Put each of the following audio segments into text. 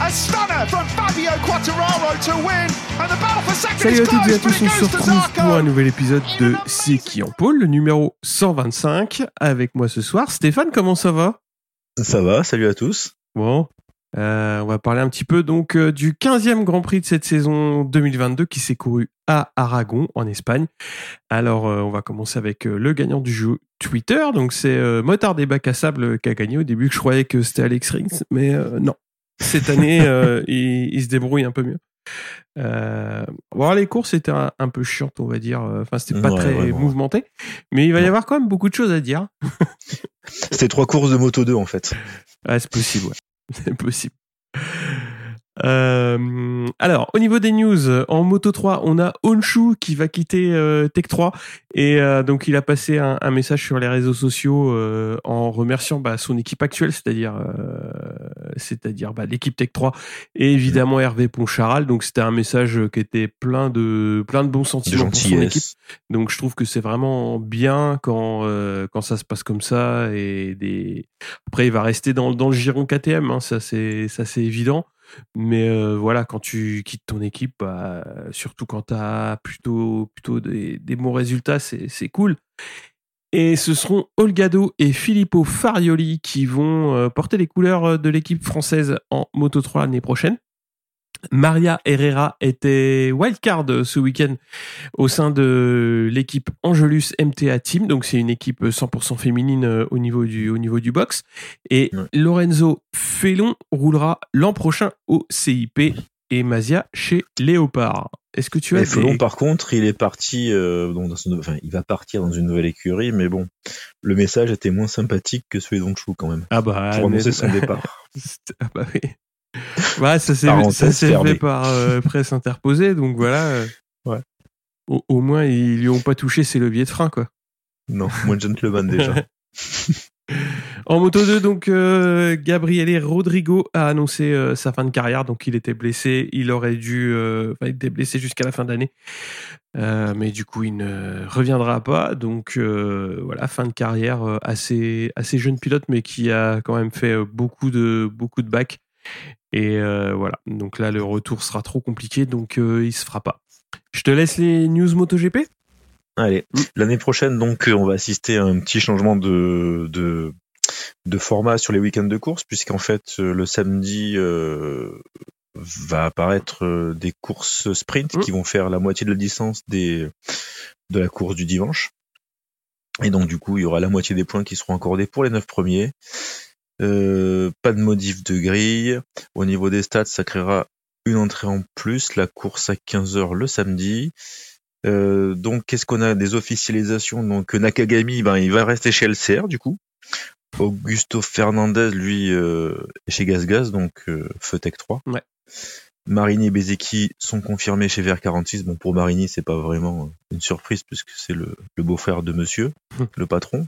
A stunner from Fabio Quattararo to win, and the battle for second Salut is à toutes et à tous, on se retrouve pour un Zarco. nouvel épisode de C'est qui en pôle, le numéro 125, avec moi ce soir. Stéphane, comment ça va? Ça va, salut à tous. Bon, euh, on va parler un petit peu donc euh, du 15e Grand Prix de cette saison 2022 qui s'est couru à Aragon, en Espagne. Alors, euh, on va commencer avec euh, le gagnant du jeu Twitter. Donc, c'est euh, Motard des bacs à sable qui a gagné. Au début, je croyais que c'était Alex Rings, mais euh, non. Cette année, euh, il, il se débrouille un peu mieux. Euh, bon, les courses étaient un, un peu chiantes, on va dire. Enfin, c'était pas Ouais, très mouvementé. Mais il va y avoir quand même beaucoup de choses à dire. C'était trois courses de Moto 2 en fait. Ouais, c'est possible, ouais. C'est possible. Euh, alors, au niveau des news, en Moto 3, on a Onshu qui va quitter euh, Tech 3 et euh, donc il a passé un, un message sur les réseaux sociaux euh, en remerciant bah, son équipe actuelle, c'est-à-dire euh, c'est-à-dire bah, l'équipe Tech 3 et évidemment Hervé Poncharal. Donc c'était un message qui était plein de plein de bons De sentiments pour son équipe. Donc je trouve que c'est vraiment bien quand euh, quand ça se passe comme ça et des après il va rester dans dans le giron KTM hein, ça c'est ça c'est évident mais euh, voilà quand tu quittes ton équipe bah, surtout quand tu as plutôt plutôt des, des bons résultats c'est cool et ce seront Olgado et Filippo Farioli qui vont euh, porter les couleurs euh, de l'équipe française en Moto 3 l'année prochaine. Maria Herrera était wildcard ce week-end au sein de l'équipe Angelus MTA Team. Donc c'est une équipe 100% féminine euh, au niveau du, au niveau du box. Et Ouais. Lorenzo Felon roulera l'an prochain au CIP et Mazia chez Léopard. Est-ce que tu as Et des- Felon, par contre, il est parti, euh, dans enfin, il va partir dans une nouvelle écurie, mais bon, le message était moins sympathique que celui d'Onchou quand même. ah bah, Pour mais- annoncer son départ. ah bah oui. Ouais, ça s'est fait par euh, presse interposée, donc voilà. euh, Ouais. Au, au moins, ils lui ont pas touché ses leviers de frein, quoi. Non, moins gentleman déjà. En moto 2, donc euh, Gabriele Rodrigo a annoncé euh, sa fin de carrière, donc il était blessé, il aurait dû, euh, il était blessé jusqu'à la fin d'année, Euh, mais du coup il ne reviendra pas, donc euh, voilà fin de carrière euh, assez jeune pilote, mais qui a quand même fait euh, beaucoup de beaucoup de bacs. Et euh, voilà, donc là le retour sera trop compliqué, donc euh, il se fera pas. Je te laisse les news MotoGP? Allez, l'année prochaine, donc, euh, on va assister à un petit changement de, de, de format sur les week-ends de course, puisqu'en fait, euh, le samedi euh, va apparaître euh, des courses sprint Mm. qui vont faire la moitié de la distance des, de la course du dimanche. Et donc, du coup, il y aura la moitié des points qui seront accordés pour les neuf premiers. Euh, pas de modif de grille. Au niveau des stats, ça créera une entrée en plus, la course à 15h le samedi. Euh, donc, qu'est-ce qu'on a des officialisations? Donc, Nakagami, ben, il va rester chez LCR du coup. Augusto Fernandez, lui, euh, est chez GasGas, donc euh, Feutech 3. Ouais. Marini et Bezeki sont confirmés chez VR46. Bon, pour Marini, c'est pas vraiment une surprise puisque c'est le, le beau-frère de Monsieur, le patron.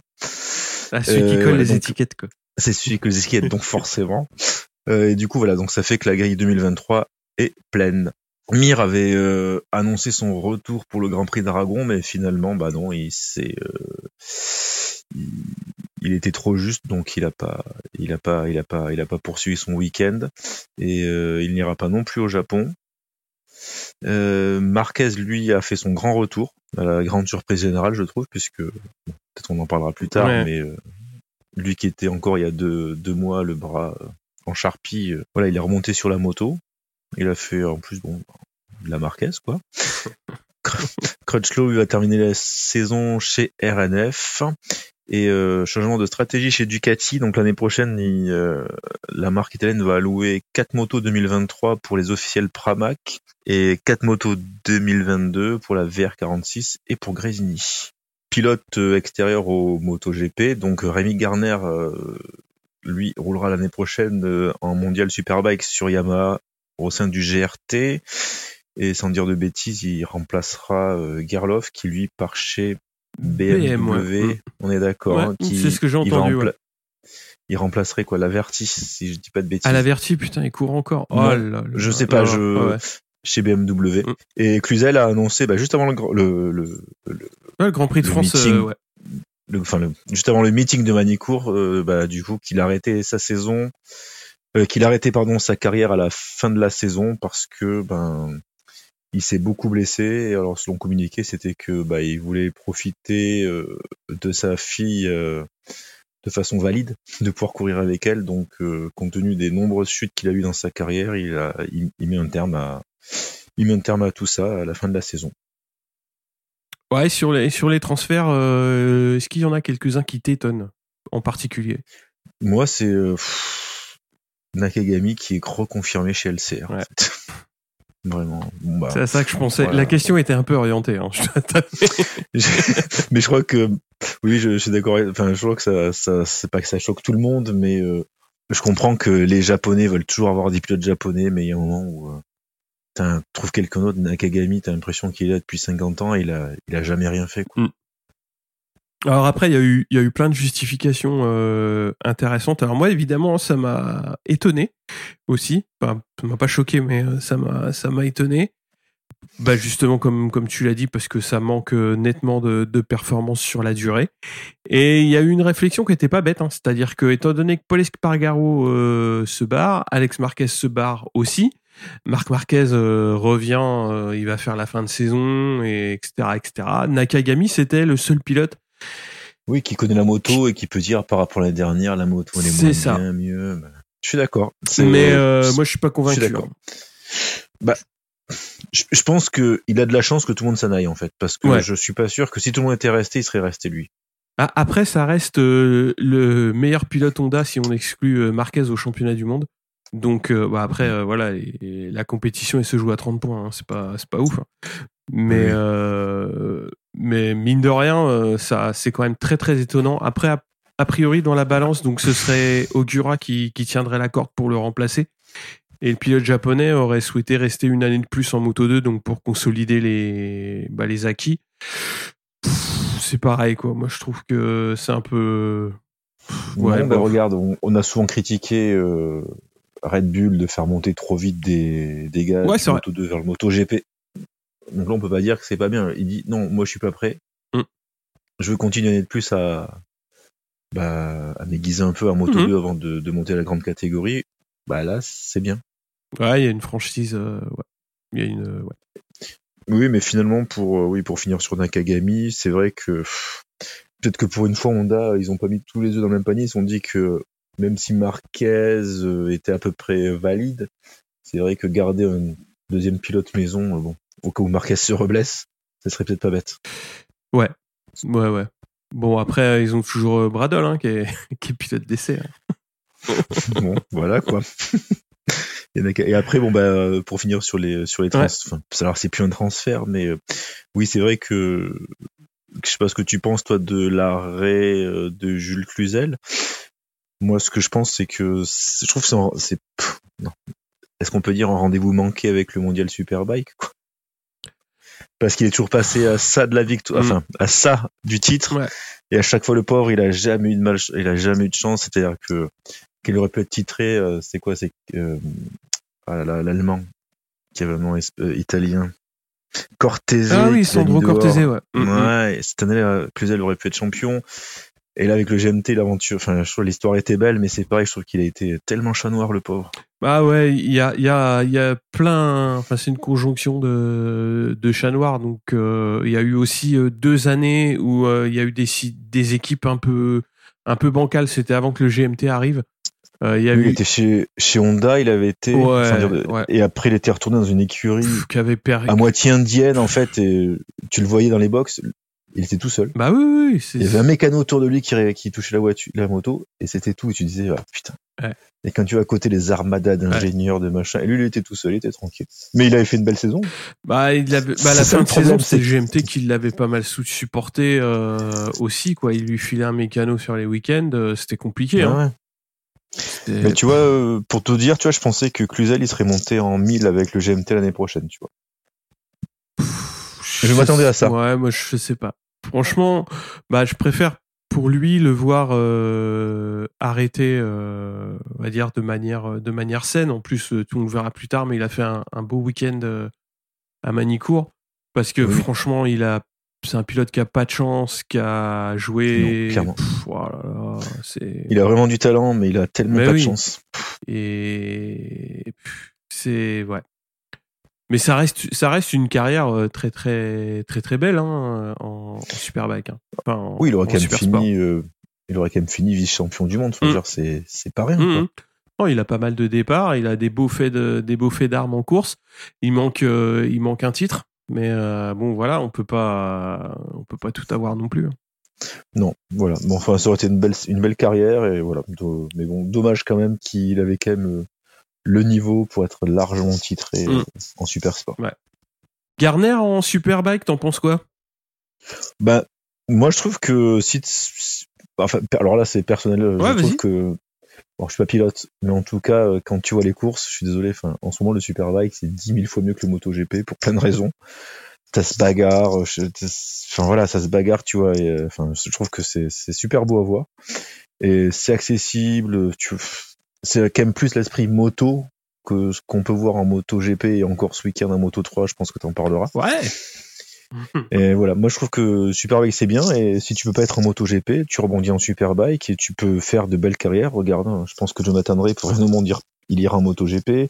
Ah, celui qui Euh, colle ouais, les donc- étiquettes quoi. C'est celui que les étiquettes, donc forcément. Euh, et du coup, voilà, donc ça fait que la grille 2023 est pleine. Mir avait euh, annoncé son retour pour le Grand Prix d'Aragon, mais finalement, bah non, il s'est, euh, il, il était trop juste, donc il a pas, il a pas, il a pas, il a pas poursuivi son week-end et euh, il n'ira pas non plus au Japon. Euh, Marquez, lui, a fait son grand retour, à la grande surprise générale, je trouve, puisque bon, peut-être on en parlera plus tard, Ouais. mais euh, lui qui était encore il y a deux, deux mois le bras en charpie, voilà, il est remonté sur la moto. Il a fait en plus bon de la Marquez quoi. Crutchlow lui a terminé la saison chez RNF et euh, changement de stratégie chez Ducati. Donc l'année prochaine, euh, la marque italienne va allouer 4 motos 2023 pour les officiels Pramac et 4 motos 2022 pour la VR46 et pour Grésini. Pilote euh, extérieur au MotoGP, donc Rémi Garner, lui, roulera l'année prochaine en mondial Superbike sur Yamaha au sein du GRT. Et sans dire de bêtises, il remplacera Gerloff qui lui part chez BMW, ouais. on est d'accord. Ouais, hein, c'est ce que j'ai entendu, rempla- ouais. Il remplacerait quoi la Vertis, si je dis pas de bêtises. À la verti, putain, il court encore. Oh Non, là là je là sais pas, là. je- chez BMW. Mm. Et Cluzel a annoncé bah, juste avant le, le, le, le- le Grand Prix de France, meeting. euh, le- enfin, juste avant le meeting de Manicourt, euh, bah, du coup, qu'il arrêtait sa saison, euh, qu'il arrêtait pardon sa carrière à la fin de la saison parce que ben il s'est beaucoup blessé. Et alors, selon communiqué, c'était que bah, il voulait profiter euh, de sa fille euh, de façon valide, de pouvoir courir avec elle. Donc, euh, compte tenu des nombreuses chutes qu'il a eues dans sa carrière, il, a, il, il met un terme à il met un terme à tout ça à la fin de la saison. Ouais, sur les, sur les transferts, euh, est-ce qu'il y en a quelques-uns qui t'étonnent en particulier? Moi, c'est euh, Nakagami qui est reconfirmé chez LCR. en Ouais. fait. Vraiment. Bon, bah, C'est à ça que je pensais. voilà. La question était un peu orientée. Hein. Mais je crois que oui, je, je suis d'accord. avec- Enfin, je crois que ça, ça c'est pas que ça choque tout le monde, mais euh, je comprends que les Japonais veulent toujours avoir des pilotes japonais, mais il y a un moment où euh, t'as- trouve quelqu'un d'autre, Nakagami, t'as l'impression qu'il est là depuis 50 ans, et il a, il a jamais rien fait. Quoi. Alors après, il y a eu, y a eu plein de justifications euh, intéressantes. Alors moi, évidemment, ça m'a étonné aussi. Enfin, ça m'a pas choqué, mais euh, ça m'a, ça m'a étonné. Bah justement, comme comme tu l'as dit, parce que ça manque euh, nettement de, de performance sur la durée. Et il y a eu une réflexion qui était pas bête, hein. c'est-à-dire que étant donné que Paul Espargaro euh, se barre, Alex Marquez se barre aussi. Marc Marquez revient, il va faire la fin de saison, et etc., etc. Nakagami, c'était le seul pilote Oui, qui connaît la moto et qui peut dire par rapport à l'année dernière, la moto elle est C'est moins ça. bien, mieux. bah, je suis d'accord. Mais euh, moi, je suis pas convaincu. je suis d'accord. Je, je pense que il a de la chance que tout le monde s'en aille en fait, parce que Ouais. je suis pas sûr que si tout le monde était resté, il serait resté lui. Ah, Après, ça reste euh, le meilleur pilote Honda si on exclut euh, Marquez au championnat du monde. Donc, euh, bah, après, voilà, et- et la compétition, elle se joue à 30 points. hein. C'est pas, c'est pas ouf. hein. Mais, mais mine de rien, euh, ça, c'est quand même très, très étonnant. Après, a, a priori, dans la balance, donc ce serait Ogura qui, qui tiendrait la corde pour le remplacer. Et le pilote japonais aurait souhaité rester une année de plus en Moto 2, donc pour consolider les, bah, les acquis. C'est pareil, quoi. Moi, je trouve que c'est un peu. Ouais, bah, regarde, on, on a souvent critiqué euh, Red Bull de faire monter trop vite des, des gars Ouais, vrai. Moto 2 vers le Moto GP. Donc là, on peut pas dire que c'est pas bien. Il dit non, moi je suis pas prêt. Mm. Je veux continuer de plus à, bah, à m'aiguiser un peu en Moto Mhm. 2 avant de, de monter à la grande catégorie. Bah là, c'est bien. Ouais, il y a une franchise. euh, ouais. Y a une. euh, ouais. Oui, mais finalement, pour, euh, oui, pour finir sur Nakagami, c'est vrai que peut-être que pour une fois, Honda, ils ont pas mis tous les œufs dans le même panier. Ils se sont dit que même si Marquez euh, était à peu près valide, c'est vrai que garder un deuxième pilote maison, bon, au cas où Marquez se reblesse, ça serait peut-être pas bête. Ouais, ouais. Bon, après, euh, ils ont toujours euh, Bradle, hein, qui, est, qui est pilote d'essai. hein. bon, voilà quoi. Et après, bon, bah, pour finir sur les, sur les trans, enfin, alors c'est plus un transfert, mais euh, oui, c'est vrai que, que je sais pas ce que tu penses, toi, de l'arrêt euh, de Jules Cluzel. Moi, ce que je pense, c'est que je trouve que c'est. Est-ce qu'on peut dire un rendez-vous manqué avec le mondial Superbike, quoi? Parce qu'il est toujours passé à ça de la victoire, Mm. enfin, à ça du titre. Ouais. Et à chaque fois, le pauvre, il a jamais eu de mal, il a jamais eu de chance. C'est-à-dire que, qu'il aurait pu être titré, euh, c'est quoi, c'est, euh, ah l'allemand, qui est vraiment euh, italien. Cortese. Ah oui, Sandro. Cortese, ouais. Mm, mm. Ouais, et cette année, Cluzel aurait pu être champion. Et là, avec le GMT, l'aventure, enfin, je trouve l'histoire était belle, mais c'est pareil, je trouve qu'il a été tellement chat noir, le pauvre. Bah ouais, il y a, il y, a, il y a plein. Enfin, c'est une conjonction de, de chats noirs. Donc, euh, il y a eu aussi euh, deux années où euh, il y a eu des, des équipes un peu, un peu bancales. C'était avant que le GMT arrive. Euh, Il y a il eu était chez, chez Honda, il avait été, Ouais, enfin, dire, ouais. et après, il était retourné dans une écurie pff, qui avait perdu. à moitié indienne, en fait, et tu le voyais dans les box, il était tout seul. Bah oui, oui, Il y avait un mécano autour de lui qui, touchait la voiture, la moto, et c'était tout. Et tu disais, ah, putain. Ouais. Et quand tu vas à côté les armadas d'ingénieurs, de machin, et lui, il était tout seul, il était tranquille. Mais il avait fait une belle saison. Bah, il avait, bah, à la fin de saison, c'est GMT qui l'avait pas mal supporté euh, aussi, quoi. Il lui filait un mécano sur les week-ends, euh, c'était compliqué. Hein. Ouais. Mais tu vois, euh, pour te dire, tu vois, je pensais que Cluzel, il serait monté en 1000 avec le GMT l'année prochaine, tu vois. Je m'attendais à ça. Ouais, moi je sais pas. franchement, bah, je préfère pour lui le voir euh, arrêter, euh, on va dire de manière de manière saine. En plus, euh, tout on le verra plus tard, mais il a fait un, un beau week-end euh, à Manicourt parce que Oui. franchement, il a c'est un pilote qui a pas de chance, qui a joué. Non, clairement. Pff, oh là là, c'est Il a vraiment du talent, mais il a tellement Mais pas oui. de chance. et c'est ouais. Mais ça reste ça reste une carrière euh, très très très très belle hein, en, en superbike. Hein. Enfin, en- Oui, il aurait quand même fini, euh, il aurait quand même fini vice-champion du monde. Mm. dire, c'est, pas rien. Oh, il a pas mal de départs, il a des beaux faits de, des beaux faits d'armes en course. Il manque euh, il manque un titre, mais euh, bon voilà, on peut pas on peut pas tout avoir non plus. hein. Non, voilà. Bon, enfin, ça aurait été une belle, une belle carrière et voilà. Mais bon, dommage quand même qu'il avait quand même le niveau pour être largement titré Mm. euh, en super sport. Garner en superbike, t'en penses quoi? Bah, moi, je trouve que si, enfin, alors là, c'est personnel. Ouais, je trouve que, bon, je suis pas pilote, mais en tout cas, euh, quand tu vois les courses, je suis désolé. Enfin, en ce moment, le superbike, c'est 10 000 fois mieux que le MotoGP pour plein de raisons. Ça se bagarre, je- enfin voilà, ça se bagarre, tu vois. Et, euh, enfin, je trouve que c'est c'est super beau à voir et c'est accessible. Tu, c'est quand même plus l'esprit moto que ce qu'on peut voir en MotoGP et encore ce week-end en Moto 3. Je pense que tu en parleras. Ouais. Et voilà, moi je trouve que Superbike c'est bien et si tu peux pas être en MotoGP, tu rebondis en Superbike et tu peux faire de belles carrières. Regarde, hein, je pense que Jonathan Ray pourrait nous dire il ira en MotoGP.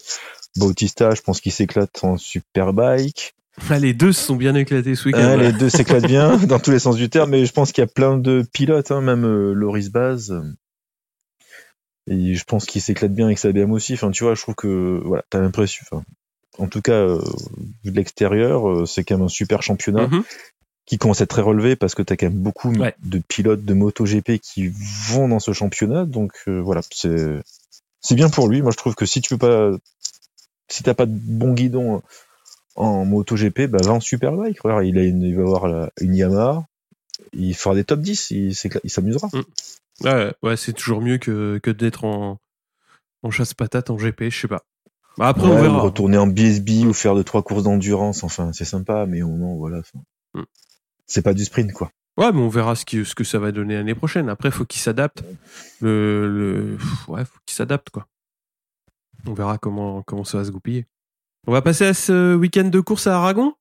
Bautista, je pense qu'il s'éclate en Superbike. Ah, les deux se sont bien éclatés ce week-end. Ouais. les deux s'éclatent bien dans tous les sens du terme, mais je pense qu'il y a plein de pilotes, hein, même euh, Loris Baz. Et je pense qu'il s'éclate bien avec sa BM aussi. Enfin, tu vois, je trouve que voilà, t'as l'impression. Enfin, en tout cas, euh, vu de l'extérieur, euh, c'est quand même un super championnat Mhm. qui commence à être très relevé parce que tu as quand même beaucoup Ouais. de pilotes de MotoGP qui vont dans ce championnat. Donc euh, voilà, c'est c'est bien pour lui. Moi, je trouve que si tu peux pas, si t'as pas de bon guidon en MotoGP, bah va en Superbike. Regarde, il a une, il va avoir la- une Yamaha. Il fera des top 10, il, s'amusera. Ouais, ouais, c'est toujours mieux que, que d'être en, en chasse-patate en GP, je sais pas. Bah, après, on verra. ou retourner en BSB ou faire deux trois courses d'endurance, enfin c'est sympa, mais au moment voilà, Mm. c'est pas du sprint quoi. Ouais, mais on verra ce, qui, ce que ça va donner l'année prochaine. Après, faut qu'il s'adapte. Le, le, ouais, faut qu'il s'adapte, quoi. On verra comment, comment ça va se goupiller. On va passer à ce week-end de course à Aragon?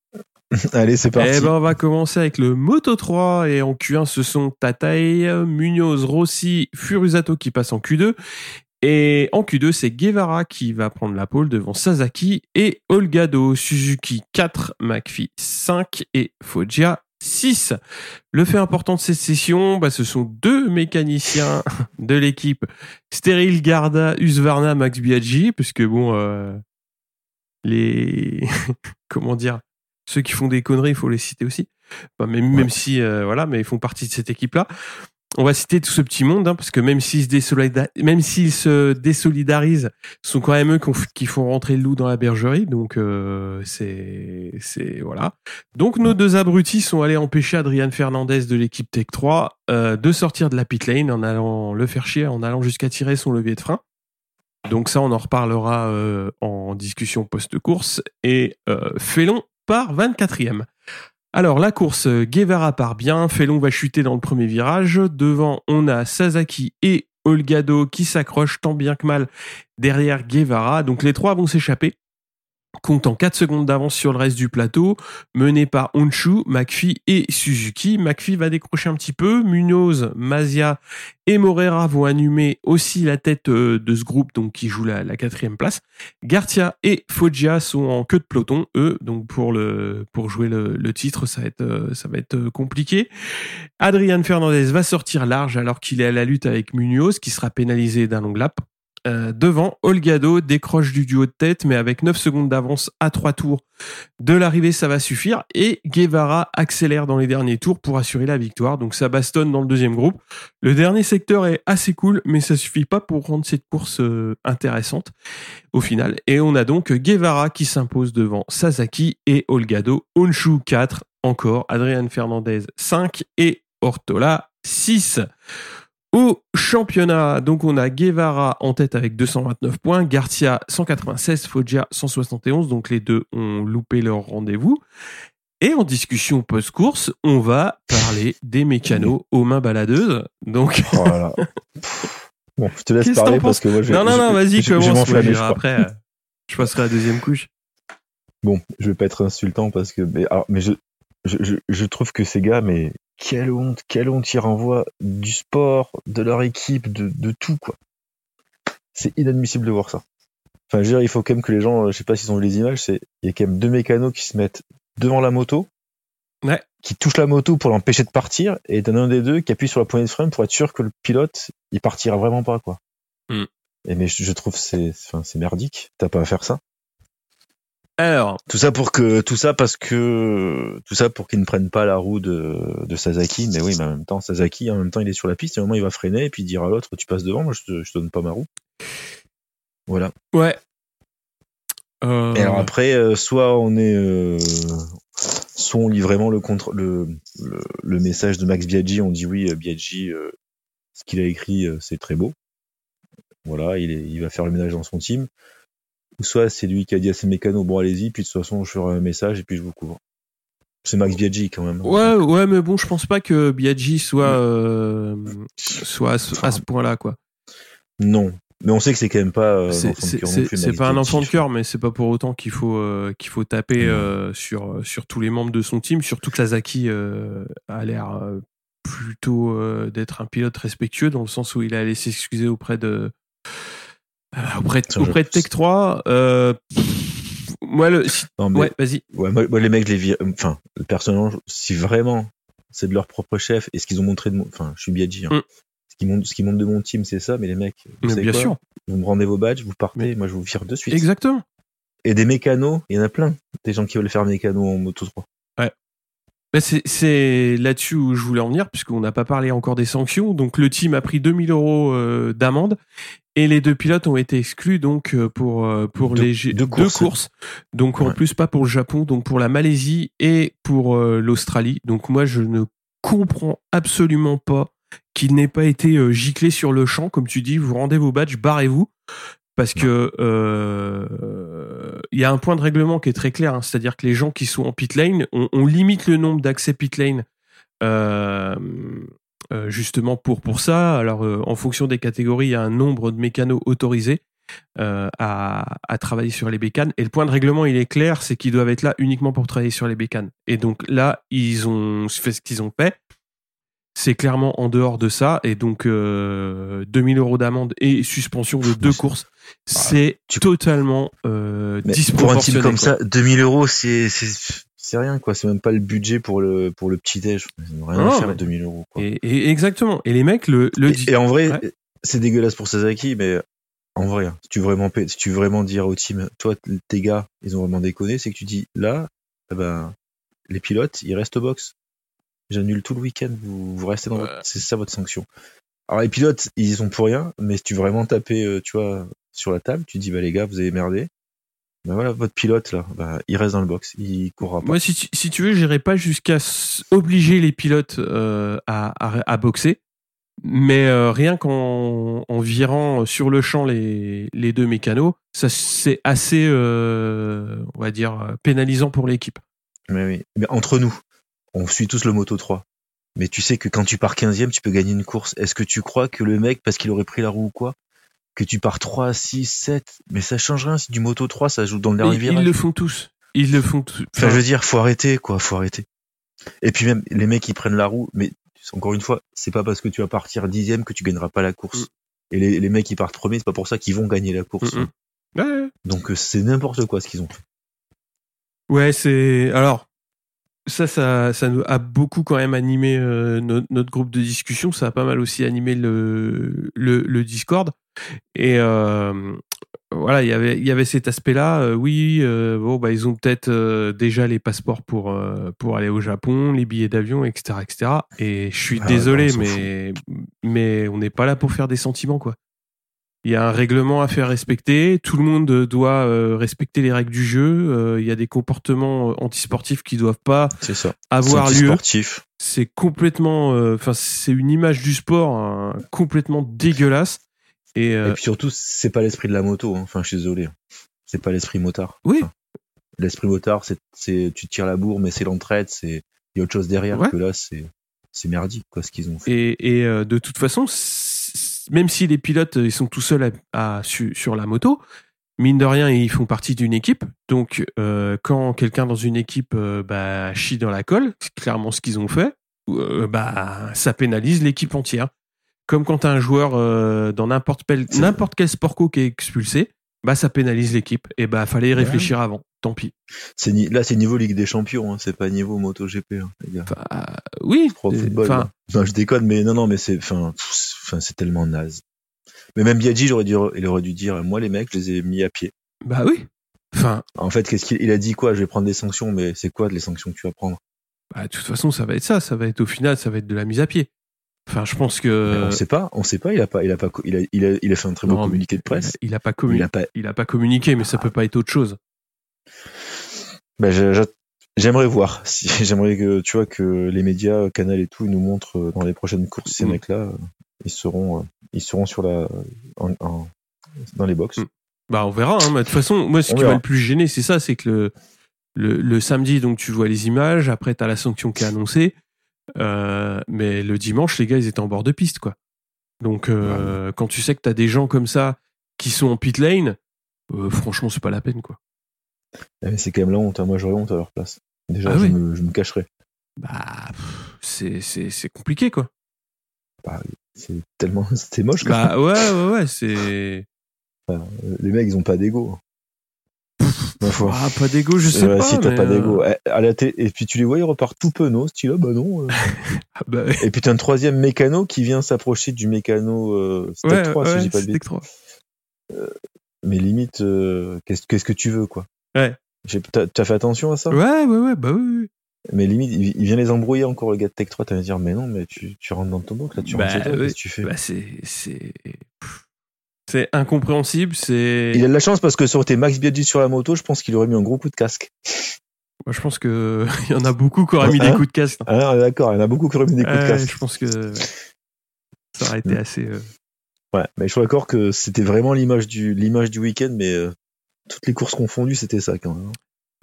Allez, c'est parti. Eh ben, on va commencer avec le Moto 3 et en Q1, ce sont Tataï, Munoz, Rossi, Furusato qui passent en Q2. Et en Q2, c'est Guevara qui va prendre la pole devant Sasaki et Olgado, Suzuki 4, McPhee 5 et Foggia 6. Le fait important de cette session, bah, ce sont deux mécaniciens de l'équipe Steril Garda, Husqvarna, Max Biaggi, puisque bon, euh, les comment dire, ceux qui font des conneries, il faut les citer aussi. Enfin, même, même si euh, voilà, mais ils font partie de cette équipe-là. On va citer tout ce petit monde, hein, parce que même s'ils se, désolida- même s'ils se désolidarisent, ce sont quand même eux qui font rentrer le loup dans la bergerie. Donc euh, c'est c'est voilà. Donc nos deux abrutis sont allés empêcher Adrian Fernandez de l'équipe Tech 3 euh, de sortir de la pit lane en allant le faire chier, en allant jusqu'à tirer son levier de frein. Donc ça, on en reparlera euh, en discussion post-course. Et euh, Félon part 24e. Alors la course, euh, Guevara part bien, Félon va chuter dans le premier virage. Devant, on a Sasaki et Olgado qui s'accrochent tant bien que mal derrière Guevara. Donc les trois vont s'échapper. Comptant 4 secondes d'avance sur le reste du plateau, mené par Honshu, McPhee et Suzuki. McPhee va décrocher un petit peu. Munoz, Mazia et Morera vont animer aussi la tête euh, de ce groupe donc qui joue la, quatrième place. Garcia et Foggia sont en queue de peloton, eux, donc pour jouer le, titre, ça va être euh, euh, compliqué. Adrian Fernandez va sortir large alors qu'il est à la lutte avec Munoz, qui sera pénalisé d'un long lap. Euh, devant, Olgado décroche du duo de tête, mais avec 9 secondes d'avance à 3 tours de l'arrivée, ça va suffire. Et Guevara accélère dans les derniers tours pour assurer la victoire. Donc ça bastonne dans le deuxième groupe. Le dernier secteur est assez cool, mais ça suffit pas pour rendre cette course euh, intéressante au final. Et on a donc Guevara qui s'impose devant Sasaki et Olgado. Honshu 4 encore, Adrian Fernandez 5 et Ortola 6. Au championnat, donc on a Guevara en tête avec 229 points, Garcia 196, Foggia 171, donc les deux ont loupé leur rendez-vous. Et en discussion post-course, on va parler des mécanos aux mains baladeuses. Donc, Voilà. bon, je te laisse parler parce que moi, je non, non, non, vas-y, je commence. je après, euh, je passerai à la deuxième couche. Bon, je vais pas être insultant parce que, mais, alors, mais je, je, je, je trouve que ces gars, mais quelle honte, quelle honte ils renvoient du sport, de leur équipe, de, de tout, quoi. C'est inadmissible de voir ça. Enfin, je veux dire, il faut quand même que les gens, euh, je sais pas s'ils ont vu les images, c'est, il y a quand même deux mécanos qui se mettent devant la moto, Ouais. qui touchent la moto pour l'empêcher de partir, et t'en un des deux qui appuie sur la poignée de frein pour être sûr que le pilote, il partira vraiment pas, quoi. Hmm. Et mais je, je trouve c'est, enfin, c'est merdique. T'as pas à faire ça. Alors, Tout ça pour que tout ça parce que tout ça pour qu'ils ne prennent pas la roue de, de Sasaki. Mais oui, mais en même temps, Sasaki, en même temps, il est sur la piste. Et à un moment, il va freiner et puis dire à l'autre, tu passes devant, moi, je te, je te donne pas ma roue. Voilà. ouais. Euh, Et alors après, euh, soit on est, euh, soit on lit vraiment le contre le, le, le message de Max Biaggi. On dit oui, euh, Biaggi, euh, ce qu'il a écrit, euh, c'est très beau. Voilà, il, est, il va faire le ménage dans son team. Ou soit c'est lui qui a dit à ses mécanos, bon allez-y, puis de toute façon je ferai un message et puis je vous couvre. C'est Max Biaggi quand même. Ouais, ouais, mais bon, je pense pas que Biaggi soit, euh, soit à ce, point-là, quoi. Non, mais on sait que c'est quand même pas. euh, C'est- pas un enfant de cœur, mais c'est pas pour autant qu'il faut euh, qu'il faut taper sur sur tous les membres de son team. Surtout que Sasaki a l'air plutôt d'être un pilote respectueux dans le sens où il a allé s'excuser auprès de auprès de, auprès de Tech 3. Euh, pff, moi, le, si- Non, mais ouais, vas-y. Ouais, moi, moi, les mecs, les. Enfin, personnellement, si vraiment c'est de leur propre chef et ce qu'ils ont montré de mon. Enfin, je suis Biaggi. Hein. Mm. Ce qu'ils montrent, ce qu'ils montrent de mon team, c'est ça, mais les mecs, vous Mais savez bien quoi sûr, vous me rendez vos badges, vous partez, Mais- moi je vous vire de suite. exactement. Et des mécanos, il y en a plein. Des gens qui veulent faire mécano en moto 3. Ben, c'est- c'est là-dessus où je voulais en venir, puisqu'on n'a pas parlé encore des sanctions. Donc le team a pris 2000 euros euh, d'amende et les deux pilotes ont été exclus donc euh, pour euh, pour les deux courses. Donc en Ouais. plus pas pour le Japon, donc pour la Malaisie et pour euh, l'Australie. Donc moi je ne comprends absolument pas qu'il n'ait pas été euh, giclé sur le champ, comme tu dis. Vous rendez vos badges, barrez-vous. Parce que euh, il y a un point de règlement qui est très clair, hein, c'est-à-dire que les gens qui sont en pit lane, on, on limite le nombre d'accès pit lane euh, euh, justement pour pour ça. Alors euh, en fonction des catégories, il y a un nombre de mécanos autorisés euh, à, à travailler sur les bécanes. Et le point de règlement, il est clair, c'est qu'ils doivent être là uniquement pour travailler sur les bécanes. Et donc là, ils ont fait ce qu'ils ont fait. C'est clairement en dehors de ça. Et donc, euh, 2000 euros d'amende et suspension de deux courses, c'est tu- totalement euh, Mais pour un disproportionné. team comme quoi. ça, 2000 euros, c'est, c'est, rien, quoi. C'est même pas le budget pour le, pour le petit déj. Rien Non, à faire, mais- 2000 euros, quoi. Et, et exactement. Et les mecs le, le Et, en vrai, Ouais. c'est dégueulasse pour Sasaki, mais en vrai, hein, si tu veux vraiment, si tu veux vraiment dire au team, toi, tes gars, ils ont vraiment déconné, c'est que tu dis, là, eh ben, les pilotes, ils restent au box. J'annule tout le week-end, vous, vous restez dans Ouais. votre, c'est ça votre sanction. Alors les pilotes, ils y sont pour rien, mais si tu veux vraiment taper, euh, tu vois, sur la table, tu dis, bah les gars, vous avez merdé. Ben voilà, votre pilote, là, bah, il reste dans le box, il courra pas. Moi, si tu, si tu veux, j'irai pas jusqu'à obliger les pilotes euh, à, à, à boxer. Mais euh, rien qu'en en virant sur le champ les, les deux mécanos, ça c'est assez, euh, on va dire, pénalisant pour l'équipe. Mais oui. Mais entre nous, on suit tous le Moto 3. Mais tu sais que quand tu pars 15ème, tu peux gagner une course. Est-ce que tu crois que le mec, parce qu'il aurait pris la roue ou quoi, que tu pars 3, 6, 7, mais ça change rien si du Moto 3, ça joue dans le dernier virage. ils le font tous. Ils le font tous. Enfin, je veux dire, faut arrêter, quoi, faut arrêter. Et puis même, les mecs, ils prennent la roue, mais encore une fois, c'est pas parce que tu vas partir dixième que tu gagneras pas la course. Mm. Et les, les mecs, ils partent premiers, c'est pas pour ça qu'ils vont gagner la course. Mm, mm. Ouais, ouais. Donc euh, c'est n'importe quoi ce qu'ils ont fait. Ouais, c'est alors ça, ça, ça nous a beaucoup quand même animé euh, notre, notre groupe de discussion. Ça a pas mal aussi animé le le, le Discord. Et voilà, il y avait il y avait cet aspect-là. Oui, bon bah ils ont peut-être déjà les passeports pour pour aller au Japon, les billets d'avion, etc., etc. Et je suis Ah, désolé, non, mais mais on n'est pas là pour faire des sentiments quoi. Il y a un règlement à faire respecter. Tout le monde doit euh, respecter les règles du jeu. Euh, il y a des comportements antisportifs qui doivent pas ça. avoir lieu. C'est complètement, euh, enfin, c'est une image du sport hein, complètement dégueulasse. Et, euh, Et puis surtout, c'est pas l'esprit de la moto. hein. Enfin, je suis désolé. C'est pas l'esprit motard. Oui. Enfin, l'esprit motard, c'est, c'est, tu tires la bourre, mais c'est l'entraide, c'est, il y a autre chose derrière Ouais. que là, c'est, c'est merdique, quoi, ce qu'ils ont fait. Et, et, euh, de toute façon, même si les pilotes euh, ils sont tout seuls à, à- su- sur la moto, mine de rien, ils font partie d'une équipe. Donc, euh, quand quelqu'un dans une équipe euh, bah, chie dans la colle, c'est clairement ce qu'ils ont fait, bah, ça pénalise l'équipe entière. Comme quand t'as un joueur euh, dans n'importe quel, C'est- n'importe quel sport co qui est expulsé, bah, ça pénalise l'équipe. Et bah, fallait y réfléchir avant. Tant pis. C'est ni- là, c'est niveau Ligue des Champions, hein, c'est pas niveau MotoGP, hein, les gars. Enfin, euh, oui. Pro football. enfin, là. Non, je déconne, mais non, non, mais c'est, enfin, c'est- enfin, c'est tellement naze. Mais même Biaggi, il aurait dû, il aurait dû dire, moi, les mecs, je les ai mis à pied. bah oui. Enfin, En fait, qu'est-ce qu'il il a dit quoi? Je vais prendre des sanctions, mais c'est quoi les sanctions que tu vas prendre? Bah, de toute façon, ça va être ça. Ça va être au final, ça va être de la mise à pied. Enfin, je pense que. On sait pas, on sait pas. Il a pas, il a pas, il a, il a, il a fait un très beau mais communiqué de presse. Il a, pas communiqué. pas. Il a pas communiqué, mais ça peut pas être autre chose. Bah, je- j'aimerais voir. Si, j'aimerais que, tu vois, que les médias, Canal et tout, nous montrent dans les prochaines courses ces Mm. mecs-là, euh, ils seront, euh, ils seront sur la, en- en- dans les box. Mm. Bah, on verra. Hein. Mais de toute façon, moi, ce On qui m'a le plus gêné, c'est ça, c'est que le, le, le samedi, donc tu vois les images. Après, t'as la sanction qui est annoncée. Euh, mais le dimanche, les gars, ils étaient en bord de piste, quoi. Donc, euh, quand tu sais que t'as des gens comme ça qui sont en pit lane, euh, franchement, c'est pas la peine, quoi. Eh, c'est quand même la honte. hein. Moi, j'aurais honte à leur place. Déjà, Ah je, oui. me, je me cacherais. Bah, c'est, compliqué, quoi. C'est tellement, c'était moche. Quoi. Bah, ouais, ouais, ouais, c'est. Les mecs, ils ont pas d'ego. Ma foi. Ah, pas d'ego, je sais Ouais, pas. si t'as pas euh, d'ego. Eh, la télé- et puis tu les vois, ils repartent tout penaud, style, ah bah non. euh. ah, bah, ouais. et puis t'as un troisième mécano qui vient s'approcher du mécano euh, Ouais, 3, ouais, si j'ai pas de c'était bêtises. que trois. Mais limite, euh, qu'est-ce qu'est-ce que tu veux, quoi Ouais. T'as fait attention à ça? Ouais, ouais, ouais, bah oui. oui. Mais limite, il, vient les embrouiller encore, le gars de Tech 3. T'as vas dire, mais non, mais tu, tu rentres dans ton box, là, tu Bah, rentres chez toi, ouais. qu'est-ce que tu fais? Bah, c'est, c'est, incompréhensible. C'est, Il a de la chance parce que ça aurait été Max Biaggi sur la moto, je pense qu'il aurait mis un gros coup de casque. moi, je pense que il y en a beaucoup qui auraient mis des Hein coups de casque. Ah, d'accord, il y en a beaucoup qui auraient mis des coups de casque. je pense que ça aurait été Mm. assez. euh, Ouais, mais je suis d'accord que c'était vraiment l'image du, l'image du week-end, mais euh, toutes les courses confondues, c'était ça quand même.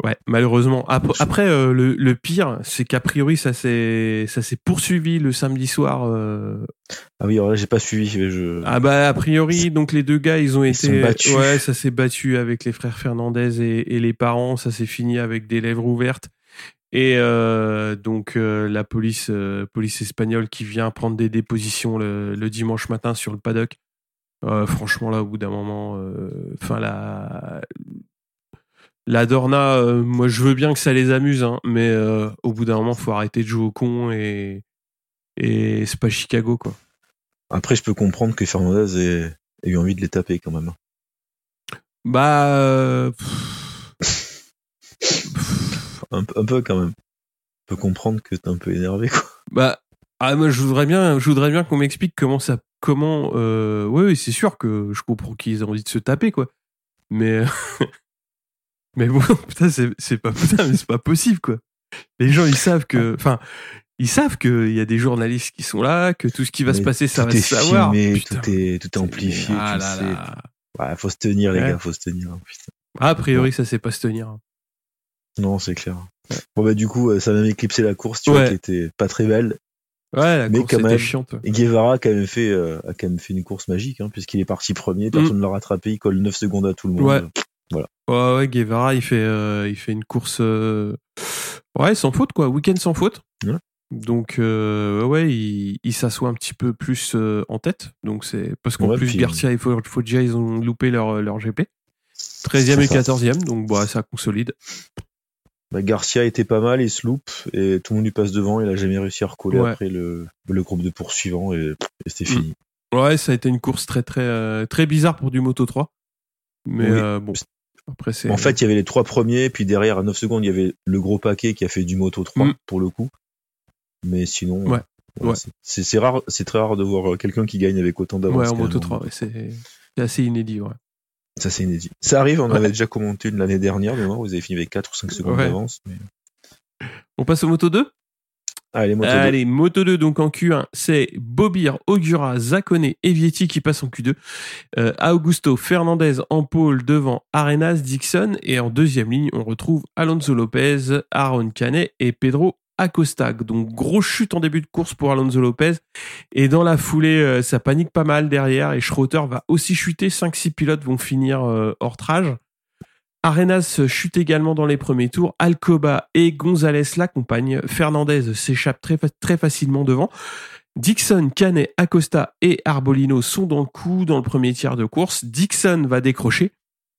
Ouais, malheureusement. Après, après euh, le, le pire, c'est qu'a priori, ça s'est, ça s'est poursuivi le samedi soir. euh, Ah oui, alors là, j'ai pas suivi. Je... Ah bah a priori donc les deux gars ils ont Ils été ouais ça s'est battu avec les frères Fernandez et, et les parents ça s'est fini avec des lèvres ouvertes et euh, donc euh, la police euh, police espagnole qui vient prendre des dépositions le, le dimanche matin sur le paddock Euh, franchement là au bout d'un moment euh, enfin la la Dorna euh, moi je veux bien que ça les amuse hein, mais euh, au bout d'un moment faut arrêter de jouer au con et et c'est pas Chicago quoi Après, je peux comprendre que Fernandez ait, ait eu envie de les taper quand même. Bah. euh, pff, Un, peu- un peu quand même. Je peux comprendre que t'es un peu énervé, quoi. bah. Ah, moi, je voudrais bien, je voudrais bien qu'on m'explique comment ça. Comment. Oui, oui, c'est sûr que je comprends qu'ils aient envie de se taper, quoi. Mais. mais bon, putain, c'est c'est pas, putain, mais c'est pas possible, quoi. Les gens, ils savent que. Enfin. Ils savent qu'il y a des journalistes qui sont là, que tout ce qui va Mais se passer, ça va se savoir. filmé, Putain. tout est, tout est amplifié, Ah tu là sais. là. Ouais, faut se tenir, les gars, faut se tenir. putain. Ah, a priori, ça sait pas se tenir. Non, c'est clair. Bon, bah, du coup, euh, ça a même éclipsé la course, tu vois, qui était pas très belle. Ouais, la Mais course quand était même. chiante. Et Guevara a quand même fait, euh, a quand même fait une course magique, hein, puisqu'il est parti premier, personne ne l'a rattrapé, il colle 9 secondes à tout le monde. Mm. Ouais. Ouais, Guevara, il fait, euh, il fait une course, euh, ouais, sans faute, quoi. Week-end sans faute. Ouais. Donc, euh, ouais, il, il s'assoit un petit peu plus euh, en tête. Donc, c'est parce qu'en Ouais, plus, puis- Garcia et Fo- Foggia, ils ont loupé leur, leur GP. 13e et C'est ça. 14e, donc, bah, ça consolide. Bah, Garcia était pas mal, il se loupe, et tout le monde lui passe devant, il a jamais réussi à recoller Ouais. après le, le groupe de poursuivants, et, et c'était Mm. fini. Ouais, ça a été une course très, très, euh, très bizarre pour du Moto 3. Mais Oui. euh, bon, après, c'est. En fait, il y avait les trois premiers, puis derrière, à 9 secondes, il y avait le gros paquet qui a fait du Moto 3, Mm. pour le coup. Mais sinon, Ouais. Ouais. c'est- rare, c'est très rare de voir euh, quelqu'un qui gagne avec autant d'avance. ouais, en quand Moto même. 3, ouais, c'est assez inédit, ouais. Ça, c'est inédit. Ça arrive, on en avait déjà commenté une l'année dernière, mais moi, vous avez fini avec 4 ou 5 secondes d'avance. Mais... On passe au Moto 2 Allez, moto Allez, Moto 2, donc en Q1, c'est Bobir, Ogura, Zakone et Vietti qui passent en Q2. Euh, Augusto Fernandez en pôle devant Arenas, Dixon. Et en deuxième ligne, on retrouve Alonso Lopez, Aaron Canet et Pedro Acosta. Donc, grosse chute en début de course pour Alonso Lopez. Et dans la foulée, euh, ça panique pas mal derrière. Et Schroeter va aussi chuter. 5-6 pilotes vont finir euh, hors trage. Arenas chute également dans les premiers tours. Alcoba et Gonzalez l'accompagnent. Fernandez s'échappe très, très facilement devant. Dixon, Canet, Acosta et Arbolino sont dans le coup dans le premier tiers de course. Dixon va décrocher.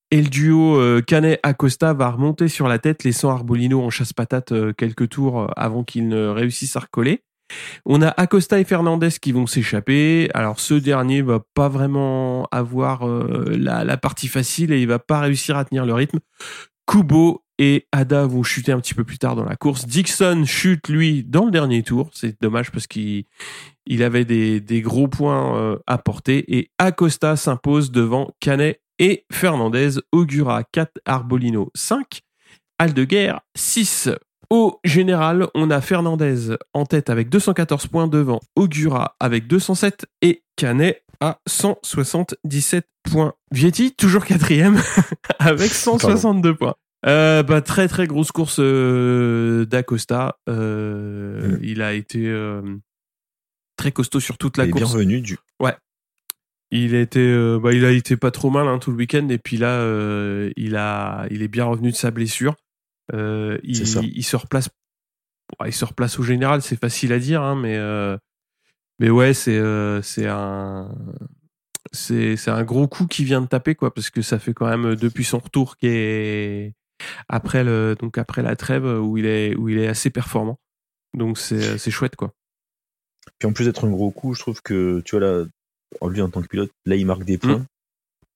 Et le duo euh, Canet-Acosta va remonter sur la tête, laissant Arbolino en chasse-patate euh, quelques tours euh, avant qu'il ne réussisse à recoller. On a Acosta et Fernandez qui vont s'échapper. Alors ce dernier va pas vraiment avoir euh, la, partie facile et il va pas réussir à tenir le rythme. Kubo et Ada vont chuter un petit peu plus tard dans la course. Dixon chute lui dans le dernier tour. C'est dommage parce qu'il il avait des, des gros points euh, à porter. Et Acosta s'impose devant Canet et Fernandez. Augura 4, Arbolino 5, Aldeguer 6. Au général, on a Fernandez en tête avec 214 points devant Augura avec 207 et Canet à 177 points. Vietti, toujours quatrième avec 162 points. Euh, bah, très très grosse course euh, d'Acosta. Euh, Mm. Il a été très costaud sur toute la Et course. bienvenue du. Il a été, bah, il a été pas trop mal hein, tout le week-end et puis là, il a, il est bien revenu de sa blessure. Euh, il, se replace, il se replace au général, c'est facile à dire, hein, mais euh, mais ouais, c'est euh, c'est un c'est c'est un gros coup qui vient de taper quoi parce que ça fait quand même depuis son retour qui est après le donc après la trêve où il est où il est assez performant. Donc c'est c'est chouette quoi. Puis en plus d'être un gros coup, je trouve que, tu vois, là, en lui en tant que pilote, là, il marque des points. Mm.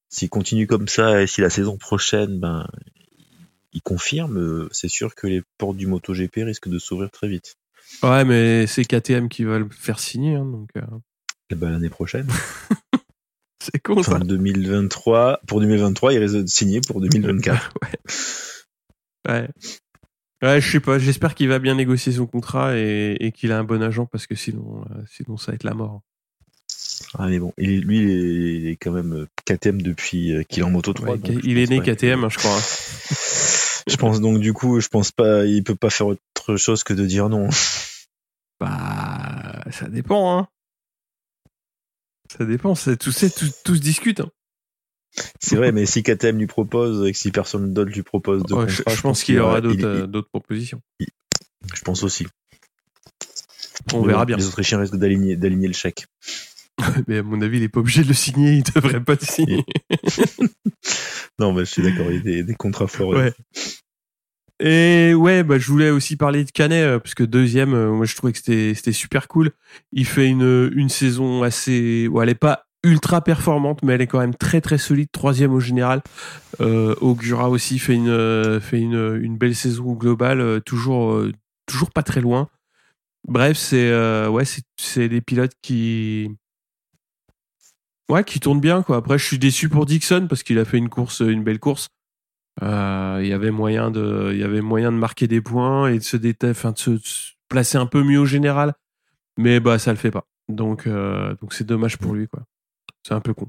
S'il continue comme ça et si la saison prochaine, ben, il confirme, euh, c'est sûr que les portes du MotoGP risquent de s'ouvrir très vite. Ouais, mais c'est KTM qui va le faire signer hein, donc euh, Et ben, l'année prochaine, c'est con ça. enfin 2023, pour 2023, il risque de signer pour 2024. Ouais. Ouais, je sais pas. J'espère qu'il va bien négocier son contrat et, et qu'il a un bon agent parce que sinon, euh, sinon ça va être la mort. Ah, mais bon, il lui, il est, il est quand même euh, KTM depuis qu'il est en Moto 3. Ouais, donc je il est né que- KTM, hein, je crois. Je pense donc, du coup, je pense pas, il peut pas faire autre chose que de dire non. Bah, ça dépend. Hein. Ça dépend. c'est- Tout, c'est- tout, tout se discute. hein. C'est vrai, mais si KTM lui propose et que si personne d'autre lui propose de Ouais, contrat, je, je pense qu'il aura d'autres il- euh, d'autres propositions. Je pense aussi. On Mais verra bon, bien. Les Autrichiens risquent d'aligner, d'aligner le chèque. Mais à mon avis, il est pas obligé de le signer. Il devrait pas le signer. Non, mais je suis d'accord, il y a des, des contrats forts. Ouais. Et ouais, bah, je voulais aussi parler de Canet, euh, parce que deuxième, euh, moi je trouvais que c'était super cool. Il fait une, une saison assez... Ouais, elle est pas ultra performante, mais elle est quand même très très solide. Troisième au général. Euh, Augura aussi fait une, euh, fait une, une belle saison globale, euh, toujours, euh, toujours pas très loin. Bref, c'est euh, ouais, c'est des pilotes qui... Ouais, qui tournent bien quoi. Après, je suis déçu pour Dixon parce qu'il a fait une course, une belle course. Euh, Il y avait moyen de, il y avait moyen de marquer des points et de se déta- enfin de se, de se placer un peu mieux au général, mais bah ça le fait pas. Donc euh, donc c'est dommage pour lui quoi. C'est un peu con.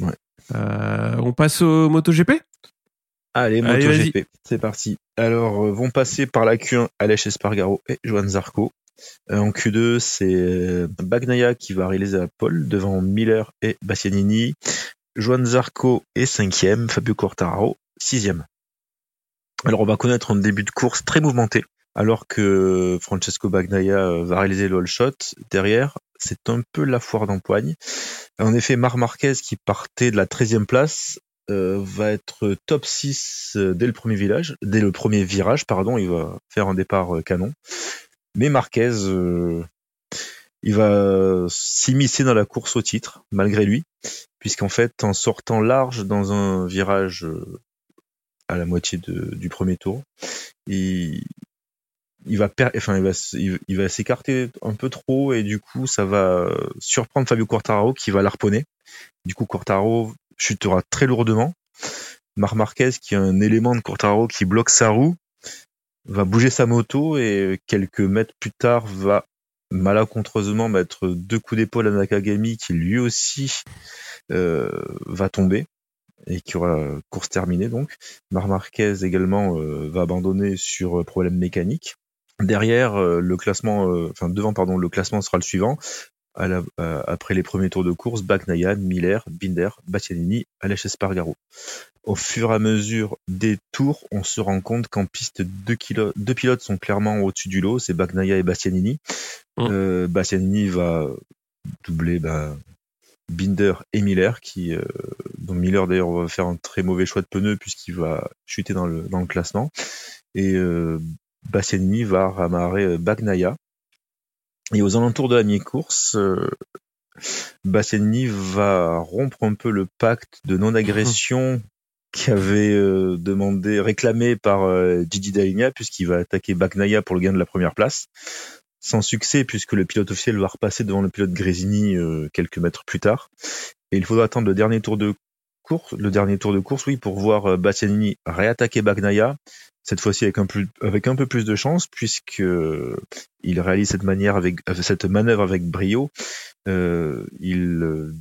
Ouais. Euh, on passe au MotoGP? Allez, MotoGP, c'est parti. Alors, vont passer par la Q1 Aleix Espargaro et Johan Zarco. En Q2, c'est Bagnaia qui va réaliser la pole devant Miller et Bastianini. Johan Zarco est cinquième, Fabio Quartararo sixième. Alors, on va connaître un début de course très mouvementé, alors que Francesco Bagnaia euh, va réaliser le all shot. Derrière, c'est un peu la foire d'empoigne. En effet, Marc Marquez, qui partait de la 13e place, euh, va être top 6 euh, dès le premier village, dès le premier virage, pardon, il va faire un départ canon. Mais Marquez, il va s'immiscer dans la course au titre, malgré lui, puisqu'en fait, en sortant large dans un virage à la moitié de- du premier tour, il, il va per- enfin, il va, s'écarter un peu trop et du coup, ça va surprendre Fabio Quartararo qui va l'arponner. Du coup, Quartararo chutera très lourdement. Marc Marquez, qui a un élément de Quartararo qui bloque sa roue, va bouger sa moto et quelques mètres plus tard va malencontreusement mettre deux coups d'épaule à Nakagami qui lui aussi euh, va tomber et qui aura course terminée donc. Mar Marquez également euh, va abandonner sur problème mécanique. Derrière euh, le classement, enfin devant pardon, le classement sera le suivant. À la, après les premiers tours de course, Bagnaia, Miller, Binder, Bastianini, Aleix Espargaro. Au fur et à mesure des tours, on se rend compte qu'en piste, deux, deux, pilotes sont clairement au-dessus du lot, c'est Bagnaia et Bastianini. Mm. Euh, Bastianini va doubler bah, Binder et Miller, qui, euh, dont Miller d'ailleurs va faire un très mauvais choix de pneus puisqu'il va chuter dans le, dans le classement. Et euh, va ramarrer euh, Bagnaia. Et aux alentours de la mi-course, euh, va rompre un peu le pacte de non-agression qui avait euh, demandé, réclamé par euh, Gigi puisqu'il va attaquer Bagnaia pour le gain de la première place sans succès puisque le pilote officiel va repasser devant le pilote Grésini euh, quelques mètres plus tard. Et il faudra attendre le dernier tour de course, le dernier tour de course, oui, pour voir euh, Bastianini réattaquer Bagnaia. Cette fois-ci avec un, plus, peu plus de chance puisque euh, il réalise cette manière avec cette manœuvre avec brio. il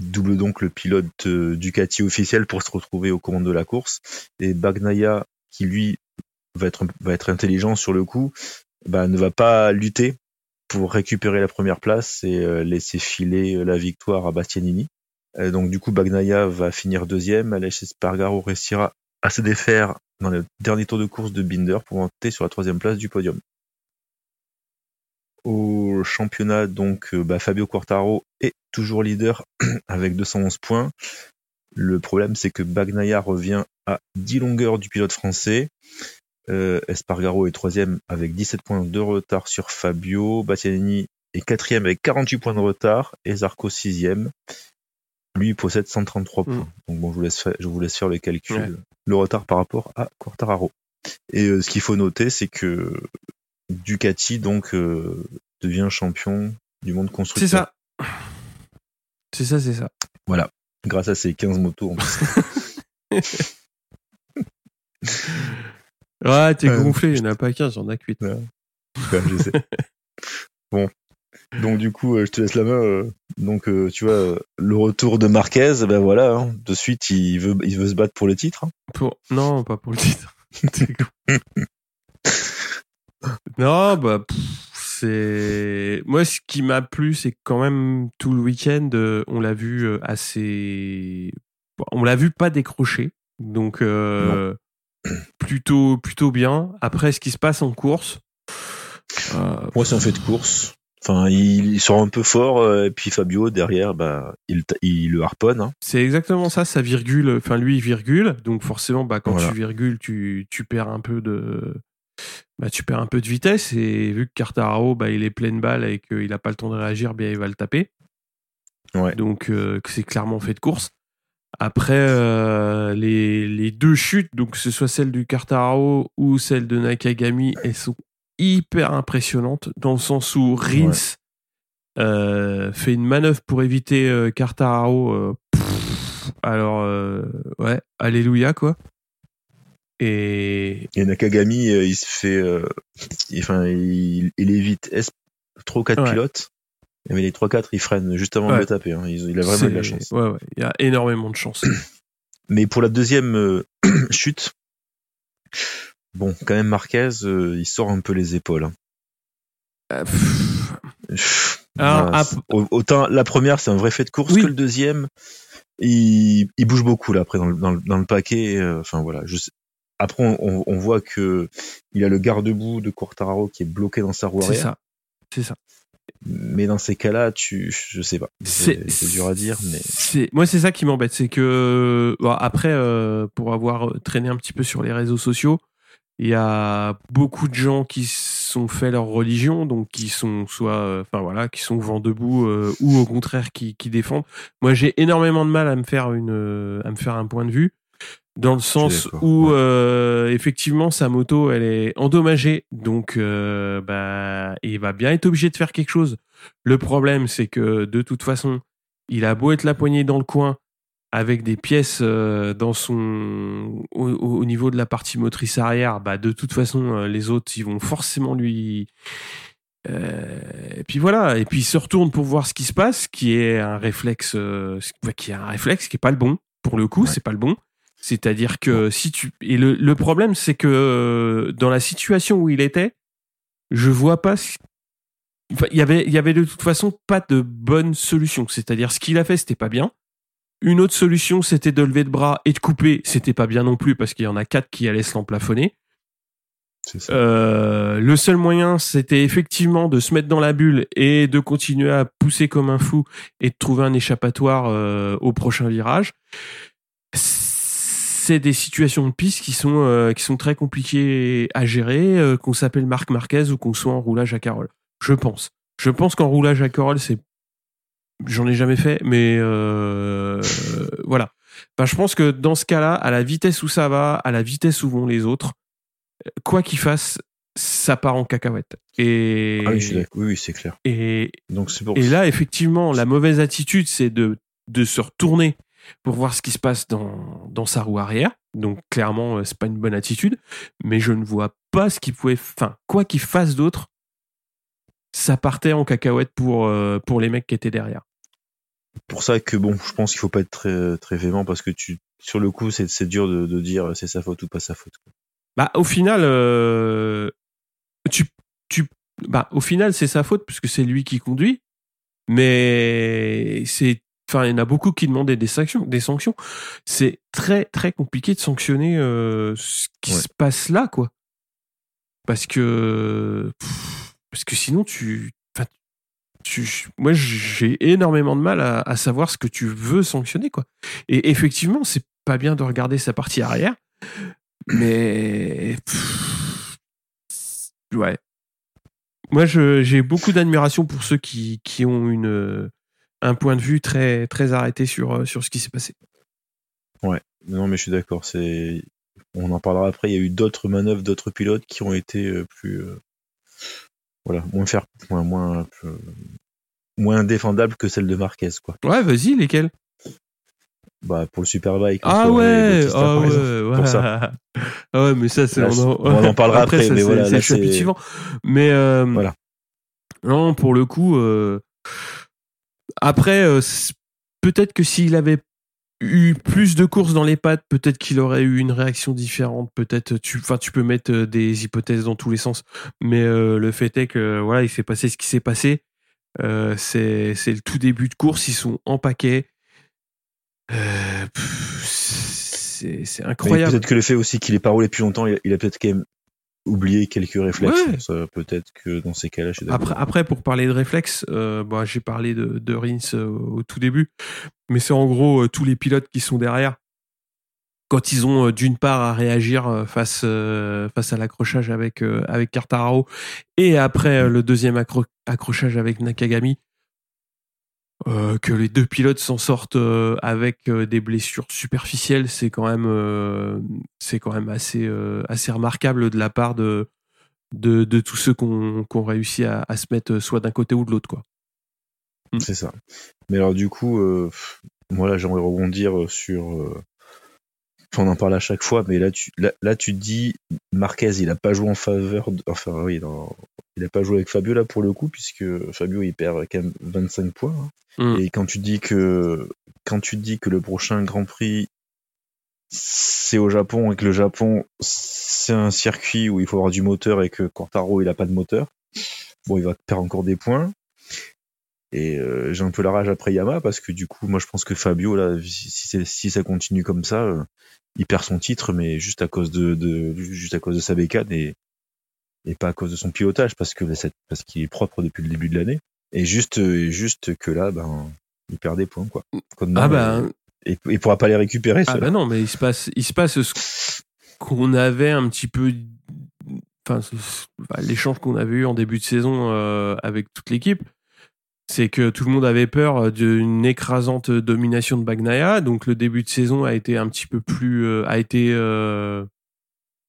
double donc le pilote Ducati officiel pour se retrouver aux commandes de la course. Et Bagnaia, qui lui va être, va être intelligent sur le coup, bah, ne va pas lutter pour récupérer la première place et euh, laisser filer euh, la victoire à Bastianini. Euh, donc du coup, Bagnaia va finir deuxième. Aleix Espargaro réussira à se défaire dans le dernier tour de course de Binder pour monter sur la troisième place du podium. Au championnat, donc, bah, Fabio Quartaro est toujours leader avec 211 points. Le problème, c'est que Bagnaia revient à 10 longueurs du pilote français. Euh, Espargaro est troisième avec 17 points de retard sur Fabio. Bastianini est quatrième avec 48 points de retard. Et Zarco sixième. Lui possède 133 points. Mm. Donc bon, je vous laisse faire, je vous laisse faire le calcul. Le retard par rapport à Quartararo. Et euh, ce qu'il faut noter, c'est que Ducati donc euh, devient champion du monde constructeur. C'est ça. C'est ça, c'est ça. Voilà. Grâce à ces 15 motos en plus. Ouais, t'es gonflé, il n'y en a pas 15, j'en ai que 8. Ouais. je sais. bon. Donc du coup, euh, je te laisse la main. Euh, donc euh, tu vois, le retour de Marquez, ben voilà, hein, de suite il veut, il veut se battre pour le titre. Hein. Pour... Non, pas pour le titre. non, bah c'est moi ce qui m'a plu, c'est quand même tout le week-end, on l'a vu assez, on l'a vu pas décrocher. Donc plutôt plutôt bien. Après, ce qui se passe en course. Euh, Moi, c'est un fait de course. Enfin, il, sort un peu fort, euh, et puis Fabio derrière, bah, il, il le harponne. Hein. C'est exactement ça, sa virgule. Enfin, lui, il virgule, donc forcément, bah, quand tu virgules, tu, tu perds un peu de, bah, tu perds un peu de vitesse. Et vu que Cartararo, bah, il est plein de balles et qu'il n'a pas le temps de réagir, bien, il va le taper. Ouais. Donc, euh, c'est clairement fait de course. Après euh, les, les, deux chutes, donc que ce soit celle du Cartaro ou celle de Nakagami, elles sont hyper impressionnantes dans le sens où Rins euh, fait une manœuvre pour éviter euh, euh alors ouais, alléluia quoi. Et, et Nakagami, il se fait, enfin, il, il évite trop quatre pilotes. Mais les 3-4, ils freinent juste avant de le taper. Hein. Il, a vraiment de la chance. Ouais, ouais, il y a énormément de chance. Mais pour la deuxième euh, chute, bon, quand même, Marquez, euh, il sort un peu les épaules. Hein. Euh, Alors, autant la première, c'est un vrai fait de course que le deuxième. Il, il, bouge beaucoup là après dans le, dans le, dans le paquet. Enfin voilà. Je Après, on, on, voit que il a le garde-boue de Quartararo qui est bloqué dans sa roue arrière. C'est ça. C'est ça mais dans ces cas-là, tu, je sais pas. C'est dur à dire, mais. Moi, c'est ça qui m'embête, c'est que après, euh, pour avoir traîné un petit peu sur les réseaux sociaux, il y a beaucoup de gens qui sont fait leur religion, donc qui sont soit, euh, enfin voilà, qui sont vent debout euh, ou au contraire qui, qui défendent. Moi, j'ai énormément de mal à me faire une, à me faire un point de vue dans le sens où euh, effectivement sa moto elle est endommagée donc euh, bah il va bien être obligé de faire quelque chose le problème c'est que de toute façon il a beau être la poignée dans le coin avec des pièces euh, dans son au, au niveau de la partie motrice arrière, bah de toute façon les autres ils vont forcément lui et puis voilà, et puis il se retourne pour voir ce qui se passe, qui est un réflexe, euh, qui est un réflexe qui est pas le bon. Pour le coup, Ouais. c'est pas le bon. C'est-à-dire que si tu et le, le problème, c'est que euh, dans la situation où il était, je vois pas. Enfin, il y avait, il y avait de toute façon pas de bonne solution. C'est-à-dire ce qu'il a fait, c'était pas bien. Une autre solution, c'était de lever le bras et de couper. C'était pas bien non plus parce qu'il y en a quatre qui allaient se l'emplafonner. C'est ça. Euh, le seul moyen, c'était effectivement de se mettre dans la bulle et de continuer à pousser comme un fou et de trouver un échappatoire euh, au prochain virage. C'est des situations de piste qui sont euh, qui sont très compliquées à gérer, euh, qu'on s'appelle Marc Marquez ou qu'on soit en roulage à Carole. Je pense. Je pense qu'en roulage à Carole, c'est j'en ai jamais fait, mais euh, voilà. Ben, je pense que dans ce cas-là, à la vitesse où ça va, à la vitesse où vont les autres, quoi qu'il fasse, ça part en cacahuète. Et, Ah oui, je suis d'accord. Oui, oui, c'est clair. et, Donc c'est pour et là, effectivement, la mauvaise attitude, c'est de, de se retourner pour voir ce qui se passe dans, dans sa roue arrière. Donc, clairement, euh, c'est pas une bonne attitude. Mais je ne vois pas ce qu'il pouvait. Enfin, quoi qu'il fasse d'autre, ça partait en cacahuète pour, euh, pour les mecs qui étaient derrière. pour ça que bon, je pense qu'il faut pas être très très véhément parce que tu sur le coup c'est c'est dur de, de dire c'est sa faute ou pas sa faute. Bah, au final, euh, tu, tu, bah, au final, c'est sa faute puisque c'est lui qui conduit. Mais c'est, enfin, il y en a beaucoup qui demandaient des sanctions. Des sanctions. C'est très, très compliqué de sanctionner euh, ce qui Ouais. se passe là, quoi. Parce que, pff, parce que sinon, tu, moi, j'ai énormément de mal à, à savoir ce que tu veux sanctionner, quoi. Et effectivement, c'est pas bien de regarder sa partie arrière, mais pff, ouais. Moi, j'ai beaucoup d'admiration pour ceux qui, qui ont une un point de vue très très arrêté sur euh, sur ce qui s'est passé. Non mais je suis d'accord, c'est on en parlera après, il y a eu d'autres manœuvres d'autres pilotes qui ont été euh, plus euh, voilà, moins faire moins moins moins défendables que celle de Marquez quoi. Ouais, vas-y, lesquels Bah pour le Superbike Ah ouais, Bautista, ah ouais, ouais. pour ça. Ah ouais, mais ça, c'est on, en, on en parlera après, ça, mais c'est- voilà, c'est le chapitre suivant. Mais euh, Voilà. non, pour le coup, euh, après, euh, peut-être que s'il avait eu plus de courses dans les pattes, peut-être qu'il aurait eu une réaction différente. Peut-être, tu, enfin, tu peux mettre euh, des hypothèses dans tous les sens, mais euh, le fait est que voilà, il s'est passé ce qui s'est passé. Euh, c'est le tout début de course, ils sont en paquet. C'est incroyable. peut-être que le fait aussi qu'il ait pas roulé depuis longtemps, il a, il a peut-être quand même oublié quelques réflexes. Ouais. Ça, Peut-être que dans ces cas-là, je suis d'accord. Après, après, pour parler de réflexes, euh, bah, j'ai parlé de, de Rins euh, au tout début, mais c'est en gros euh, tous les pilotes qui sont derrière. Quand ils ont euh, d'une part à réagir euh, face euh, face à l'accrochage avec euh, avec et après euh, le deuxième accro- accrochage avec Nakagami, euh, que les deux pilotes s'en sortent euh, avec euh, des blessures superficielles, c'est quand même c'est quand même assez assez remarquable de la part de de, tous ceux qui ont réussi à, se mettre soit d'un côté ou de l'autre quoi. C'est ça. Mais alors du coup, moi là j'aimerais rebondir sur. on en parle à chaque fois, mais là tu là, tu te dis Marquez il a pas joué en faveur, enfin oui, dans- il a pas joué avec Fabio là pour le coup puisque Fabio il perd quand même 25 points. hein. Mm. Et quand tu dis que quand tu dis que le prochain Grand Prix c'est au Japon et que le Japon c'est un circuit où il faut avoir du moteur et que Quartaro il a pas de moteur, bon il va perdre encore des points. Et euh, j'ai un peu la rage après Yama parce que du coup, moi je pense que Fabio, là, si, si ça continue comme ça, euh, il perd son titre, mais juste à cause de, de juste à cause de sa bécane et, et pas à cause de son pilotage parce que cette- parce qu'il est propre depuis le début de l'année. Et juste euh, juste que là, ben, il perd des points quoi. Comme Ah bah, euh, et il pourra pas les récupérer. ah bah non, mais il se passe il se passe ce qu'on avait un petit peu enfin bah, l'échange qu'on avait eu en début de saison euh, avec toute l'équipe. C'est que tout le monde avait peur d'une écrasante domination de Bagnaia, donc le début de saison a été un petit peu plus, euh, a été, euh,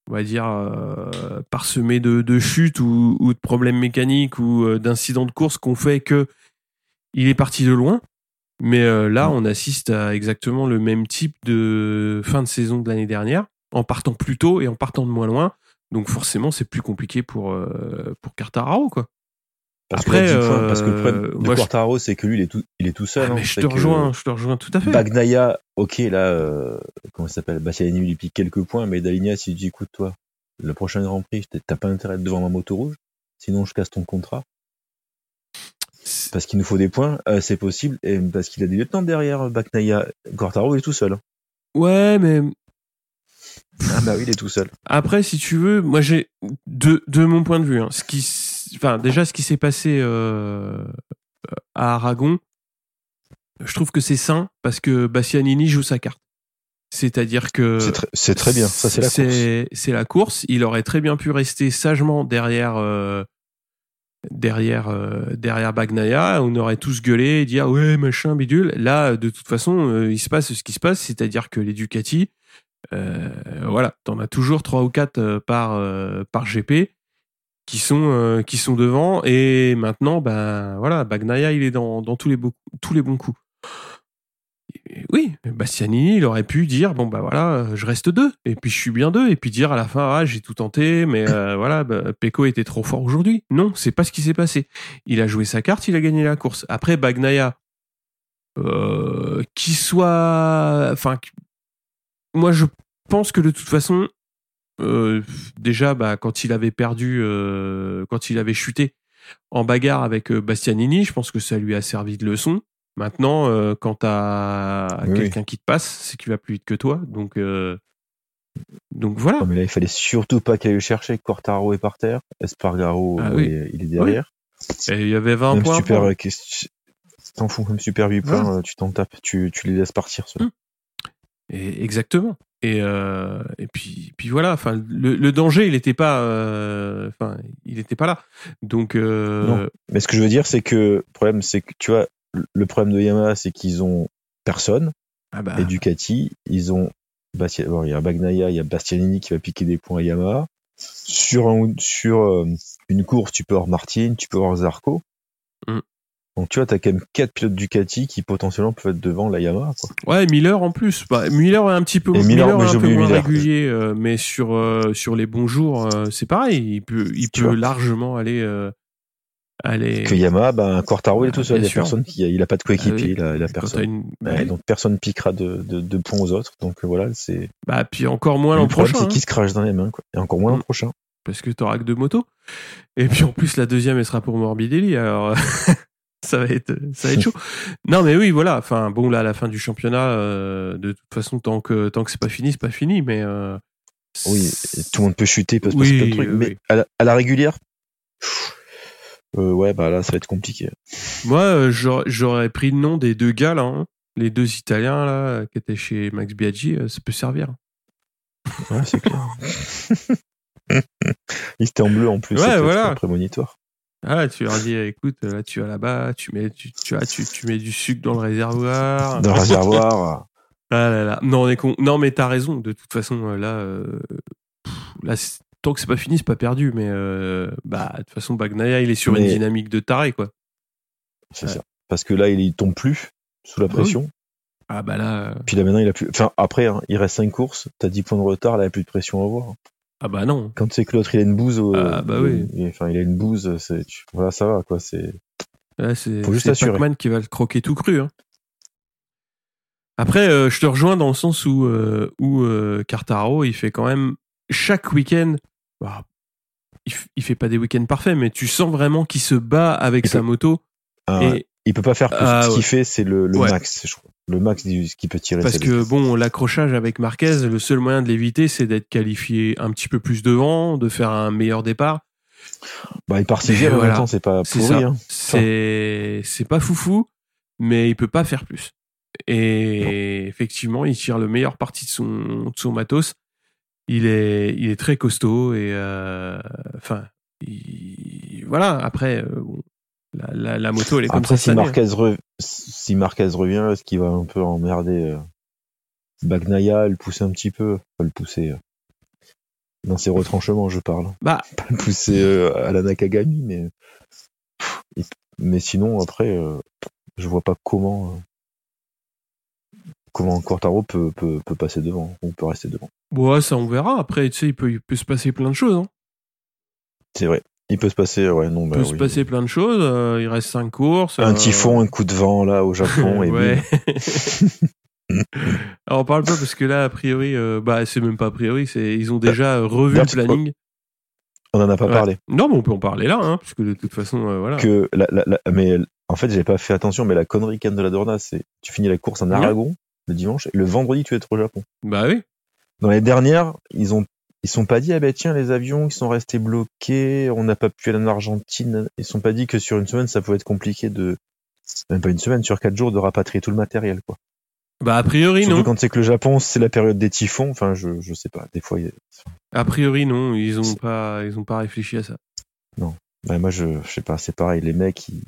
on va dire, euh, parsemé de, de chutes ou, ou de problèmes mécaniques ou euh, d'incidents de course qu'on fait que il est parti de loin. Mais euh, là, on assiste à exactement le même type de fin de saison de l'année dernière, en partant plus tôt et en partant de moins loin. Donc forcément, c'est plus compliqué pour, pour Quartararo, quoi. Parce Après, que, là, dix points, euh, parce que le problème de moi, Quartaro, c'est que lui, il est tout, il est tout seul. Ah, hein. je te rejoins, je te rejoins tout à fait. Bagnaia, ok, là, euh, comment ça s'appelle Bastianini lui pique quelques points, mais Dalinia, si tu dis, écoute, toi, le prochain Grand Prix, t'as- pas intérêt d'être devant ma moto rouge, sinon je casse ton contrat. Parce qu'il nous faut des points, euh, c'est possible, et parce qu'il a des lieutenants derrière Bagnaia. Quartaro, il est tout seul. Ouais, mais Ah bah oui, il est tout seul. Après, si tu veux, moi j'ai de, de mon point de vue, hein, ce qui, enfin déjà ce qui s'est passé euh, à Aragon, je trouve que c'est sain parce que Bastianini joue sa carte. C'est-à-dire que C'est très, bien, ça c'est la course. c'est la course. Il aurait très bien pu rester sagement derrière euh, derrière euh, derrière Bagnaia. On aurait tous gueulé et dit ah ouais machin bidule. Là, de toute façon, euh, il se passe ce qui se passe, c'est-à-dire que les Ducati, euh, voilà, t'en as toujours trois ou quatre par par GP qui sont euh, qui sont devant et maintenant ben voilà Bagnaia il est dans dans tous les beaux- tous les bons coups. Et oui, Bastianini, il aurait pu dire bon bah voilà, euh, je reste deux et puis je suis bien deux et puis dire à la fin ah j'ai tout tenté mais euh, voilà bah, Pecco était trop fort aujourd'hui. Non, c'est pas ce qui s'est passé. Il a joué sa carte, il a gagné la course. Après Bagnaia, euh, qui soit, enfin, moi je pense que de toute façon, euh, déjà bah quand il avait perdu, euh, quand il avait chuté en bagarre avec euh, Bastianini, je pense que ça lui a servi de leçon. Maintenant, euh, quand t'as Oui, oui. quelqu'un qui te passe, c'est qu'il va plus vite que toi. Donc, donc voilà. Non, mais là, il fallait surtout pas qu'il aille le chercher. Quartaro est par terre. Espargaro, Ah oui. il, est, il est derrière. Et il y avait 20 même points. super, t'en fous, même super 8 Voilà. points, tu t'en tapes, tu, tu les laisses partir. Et exactement. Et, euh, et puis, puis voilà. Enfin, le, le danger, il n'était pas, euh, enfin, il était pas là. Donc, euh, Non. Mais ce que je veux dire, c'est que le problème, c'est que tu vois, le problème de Yamaha, c'est qu'ils ont personne. ah bah, Et Ducati, ils ont. Bastia- bon, il y a Bagnaia, il y a Bastianini qui va piquer des points à Yamaha. Sur, un, sur une course, tu peux avoir Martin, tu peux avoir Zarco. Mm. Donc tu vois, t'as quand même quatre pilotes Ducati qui potentiellement peuvent être devant la Yamaha. Quoi. ouais, Miller en plus. Bah, Miller est un petit peu, Miller, Miller est un peu moins Miller. régulier, euh, mais sur euh, sur les bons jours, euh, c'est pareil. Il peut, il Tu peut largement aller, aller. Que Yamaha, ben, Quartaro, il est tout seul. Il y a sûr. personne qui, il a pas de coéquipier, Ah oui. il, a, personne. une- bah, Ouais, donc personne piquera de, de, de points aux autres. Donc voilà, c'est. bah, puis encore moins Le l'an problème, prochain. c'est hein. qui se crache dans les mains. Quoi. Et encore moins l'an Mm. prochain. parce que t'auras que deux motos. Et puis en plus, la deuxième, elle sera pour Morbidelli, alors ça va être, ça va être chaud. Non, mais oui, voilà. Enfin, bon, là, à la fin du championnat, euh, de toute façon, tant que tant que c'est pas fini, c'est pas fini. Mais euh, Oui, tout le monde peut chuter, peut se Oui, passer plein de trucs. oui, mais oui. À, la, à la régulière, pff, euh, ouais, bah là, ça va être compliqué. moi, euh, j'aurais pris le nom des deux gars là, hein. les deux Italiens là, qui étaient chez Max Biaggi, euh, ça peut servir. Ouais, c'est clair. Il était en bleu en plus. Ouais, voilà. très prémonitoire. Ah, tu leur dis, écoute, là, tu vas là-bas, tu mets, tu, tu, vois, tu, tu mets du sucre dans le réservoir. Dans le réservoir. Ah là là. Non, on est con. Non, mais t'as raison. De toute façon, euh, là, euh, pff, là, c'est- tant que c'est pas fini, c'est pas perdu. Mais euh, bah, de toute façon, Bagnaia, il est sur une dynamique de taré, quoi. C'est Ouais. ça. Parce que là, il, il tombe plus sous la oui. pression. Ah bah là, Puis là, maintenant, il a plus. Enfin, après, hein, il reste 5 courses. T'as 10 points de retard. Là, il n'y a plus de pression à avoir. Ah bah non. Quand tu sais que l'autre, il a une bouse. Ah, bah oui. il- Enfin, il a une bouse. C'est, voilà, ça va, quoi. C'est. Là, c'est Faut juste c'est. Pac-Man qui va le croquer tout cru. hein. Après, euh, je te rejoins dans le sens où, euh, où euh, Quartaro, il fait quand même chaque week-end. bah, il, f- il fait pas des week-ends parfaits, mais tu sens vraiment qu'il se bat avec sa moto. Ah, ouais. Il peut pas faire plus. Ah, Ce ouais. qu'il fait, c'est le, le Ouais. max, je crois. Le max du, ce qu'il peut tirer. Parce que bon, l'accrochage avec Marquez, le seul moyen de l'éviter, c'est d'être qualifié un petit peu plus devant, de faire un meilleur départ. Bah, il part sixième, en voilà. même temps, c'est pas pourri. Hein. C'est c'est pas foufou, mais il peut pas faire plus. Et effectivement, il tire le meilleur parti de son de son matos. Il est il est très costaud et euh, enfin il- voilà. Après, euh, la, moto elle est comme Après, ça. si. Marquez, re- si Marquez revient, est-ce qu'il va un peu emmerder euh, Bagnaia, le pousser un petit peu? Pas le pousser euh, dans ses retranchements, je parle. Bah Pas le pousser euh, à la Nakagami, mais. Mais sinon, après, je vois pas comment. comment Quartaro peut, peut, peut passer devant, ou peut rester devant. Ouais, ça on verra. Après, tu sais, il peut, il peut se passer plein de choses. Hein. C'est vrai. Il peut se passer, ouais, non, Il bah peut se passer plein de choses. euh, il reste cinq courses. Un euh, typhon, un coup de vent là au Japon et ouais. Alors on parle pas parce que là, a priori, euh, bah c'est même pas a priori, c'est ils ont déjà euh, revu le planning. on en a pas Ouais. parlé. Non, mais on peut en parler là, hein, parce que de toute façon, euh, voilà. Que la, la- la- mais en fait, j'ai pas fait attention, mais la connerie Ken de la Dorna, c'est tu finis la course en Ouais. Aragon le dimanche et le vendredi tu es au Japon. Bah oui. Dans les dernières, ils ont ils sont pas dit ah ben tiens les avions ils sont restés bloqués, on n'a pas pu aller en Argentine. Ils sont pas dit que sur une semaine ça pouvait être compliqué de même pas une semaine sur quatre jours de rapatrier tout le matériel quoi. Bah a priori Surtout non. quand c'est que le Japon c'est la période des typhons. Enfin je je sais pas. Des fois il y a- A priori non. Ils ont pas, ils ont pas réfléchi à ça. Ouais, moi je je sais pas c'est pareil les mecs ils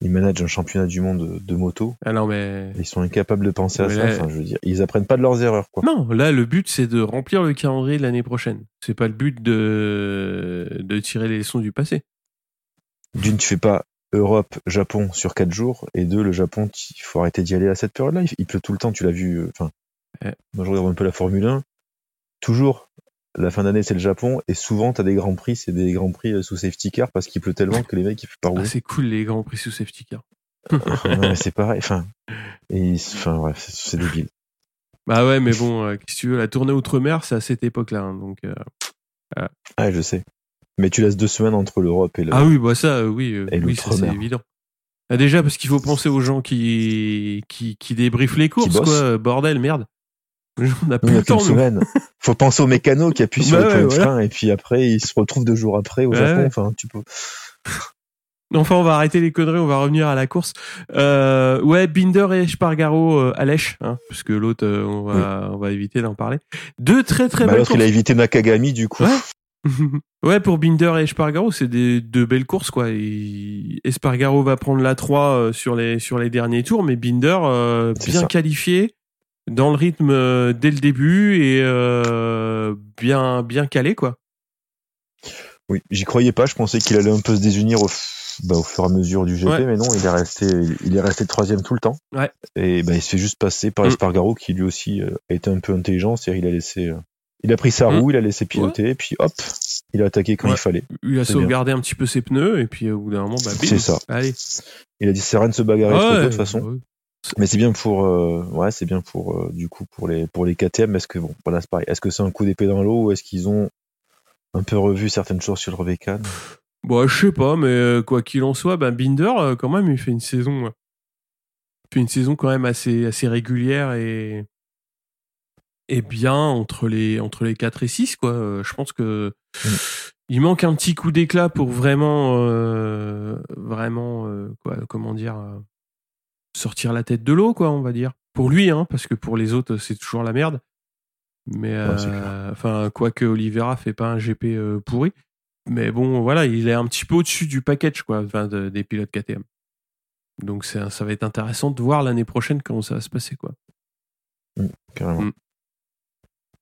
ils managent un championnat du monde de, moto. Ah non mais Ils sont incapables de penser à ça. Enfin, je veux dire, ils apprennent pas de leurs erreurs, quoi. non. Là, le but c'est de remplir le calendrier de l'année prochaine. C'est pas le but de de tirer les leçons du passé. D'une, tu fais pas Europe, Japon sur quatre jours, et deux, le Japon, il faut arrêter d'y aller à cette période-là. Il, il pleut tout le temps, tu l'as vu. euh, Enfin, Ouais. moi je regarde un peu la Formule 1. Toujours, la fin d'année c'est le Japon, et souvent t'as des grands prix, c'est des grands prix euh, sous safety car parce qu'il pleut tellement que les mecs ils peuvent pas Ah, rouler. c'est cool les grands prix sous safety car. mais c'est pareil. Enfin, et ils- enfin bref, c'est- débile. Bah ouais, mais bon, euh, que tu veux, la tournée outre-mer, c'est à cette époque-là, hein, donc. euh, Ah, je sais. Mais tu laisses deux semaines entre l'Europe et le. Ah oui, bah ça, oui, oui, ça c'est évident. Ah, déjà parce qu'il faut penser aux gens qui qui, qui débriefent les courses, quoi. Bordel, merde. On a Nous, plus on a le temps. semaine. Faut penser au mécano qui appuie sur Bah le ouais, de frein et puis après il se retrouve deux jours après au Ouais, Japon. ouais. Enfin, tu peux. Enfin, on va arrêter les conneries, on va revenir à la course. Euh, ouais, Binder et Spargaro euh, à lèche, hein, parce que l'autre, euh, on va on va éviter d'en parler. Deux très très Bah, belles L'autre il a courses. évité Nakagami du coup. Ouais. ouais, pour Binder et Espargaro, c'est des deux belles courses quoi. Et Espargaro va prendre la 3 euh, sur les sur les derniers tours, mais Binder euh, bien ça. qualifié, dans le rythme euh, dès le début et euh, bien bien calé quoi. Oui, j'y croyais pas. Je pensais qu'il allait un peu se désunir au, bah, au fur et à mesure du GP, Ouais. mais non, il est resté, il est resté troisième tout le temps. Ouais. Et bah, il se fait juste passer par Mm. Espargaro qui lui aussi euh, a été un peu intelligent, c'est-à-dire il a laissé, euh, il a pris sa Mm. roue, il a laissé piloter, puis hop, il a attaqué quand Ouais. il fallait. Il a sauvegardé un petit peu ses pneus et puis euh, au bout d'un moment, bah. C'est ça. Allez. Il a dit c'est rien de se bagarrer trop tôt, Ouais, de toute façon. Mais c'est bien pour, euh, ouais, c'est bien pour, euh, du coup, pour les, pour les KTM. Est-ce que bon, voilà, c'est pareil. Est-ce que c'est un coup d'épée dans l'eau ou est-ce qu'ils ont un peu revu certaines choses sur le Revecan Bon, je sais pas, mais euh, quoi qu'il en soit, ben Binder, quand même, il fait une saison, il fait une saison quand même assez, assez régulière et, et bien entre les, entre les 4 et 6, quoi. Je pense que Mm. il manque un petit coup d'éclat pour vraiment, euh, vraiment, quoi, comment dire, sortir la tête de l'eau, quoi, on va dire. Pour lui, hein, parce que pour les autres, c'est toujours la merde. Mais, Ouais, euh, enfin, quoique Oliveira fait pas un GP euh, pourri. Mais bon, voilà, il est un petit peu au-dessus du package, quoi, enfin, de- des pilotes KTM. Donc ça va être intéressant de voir l'année prochaine comment ça va se passer, quoi. Carrément. Mm.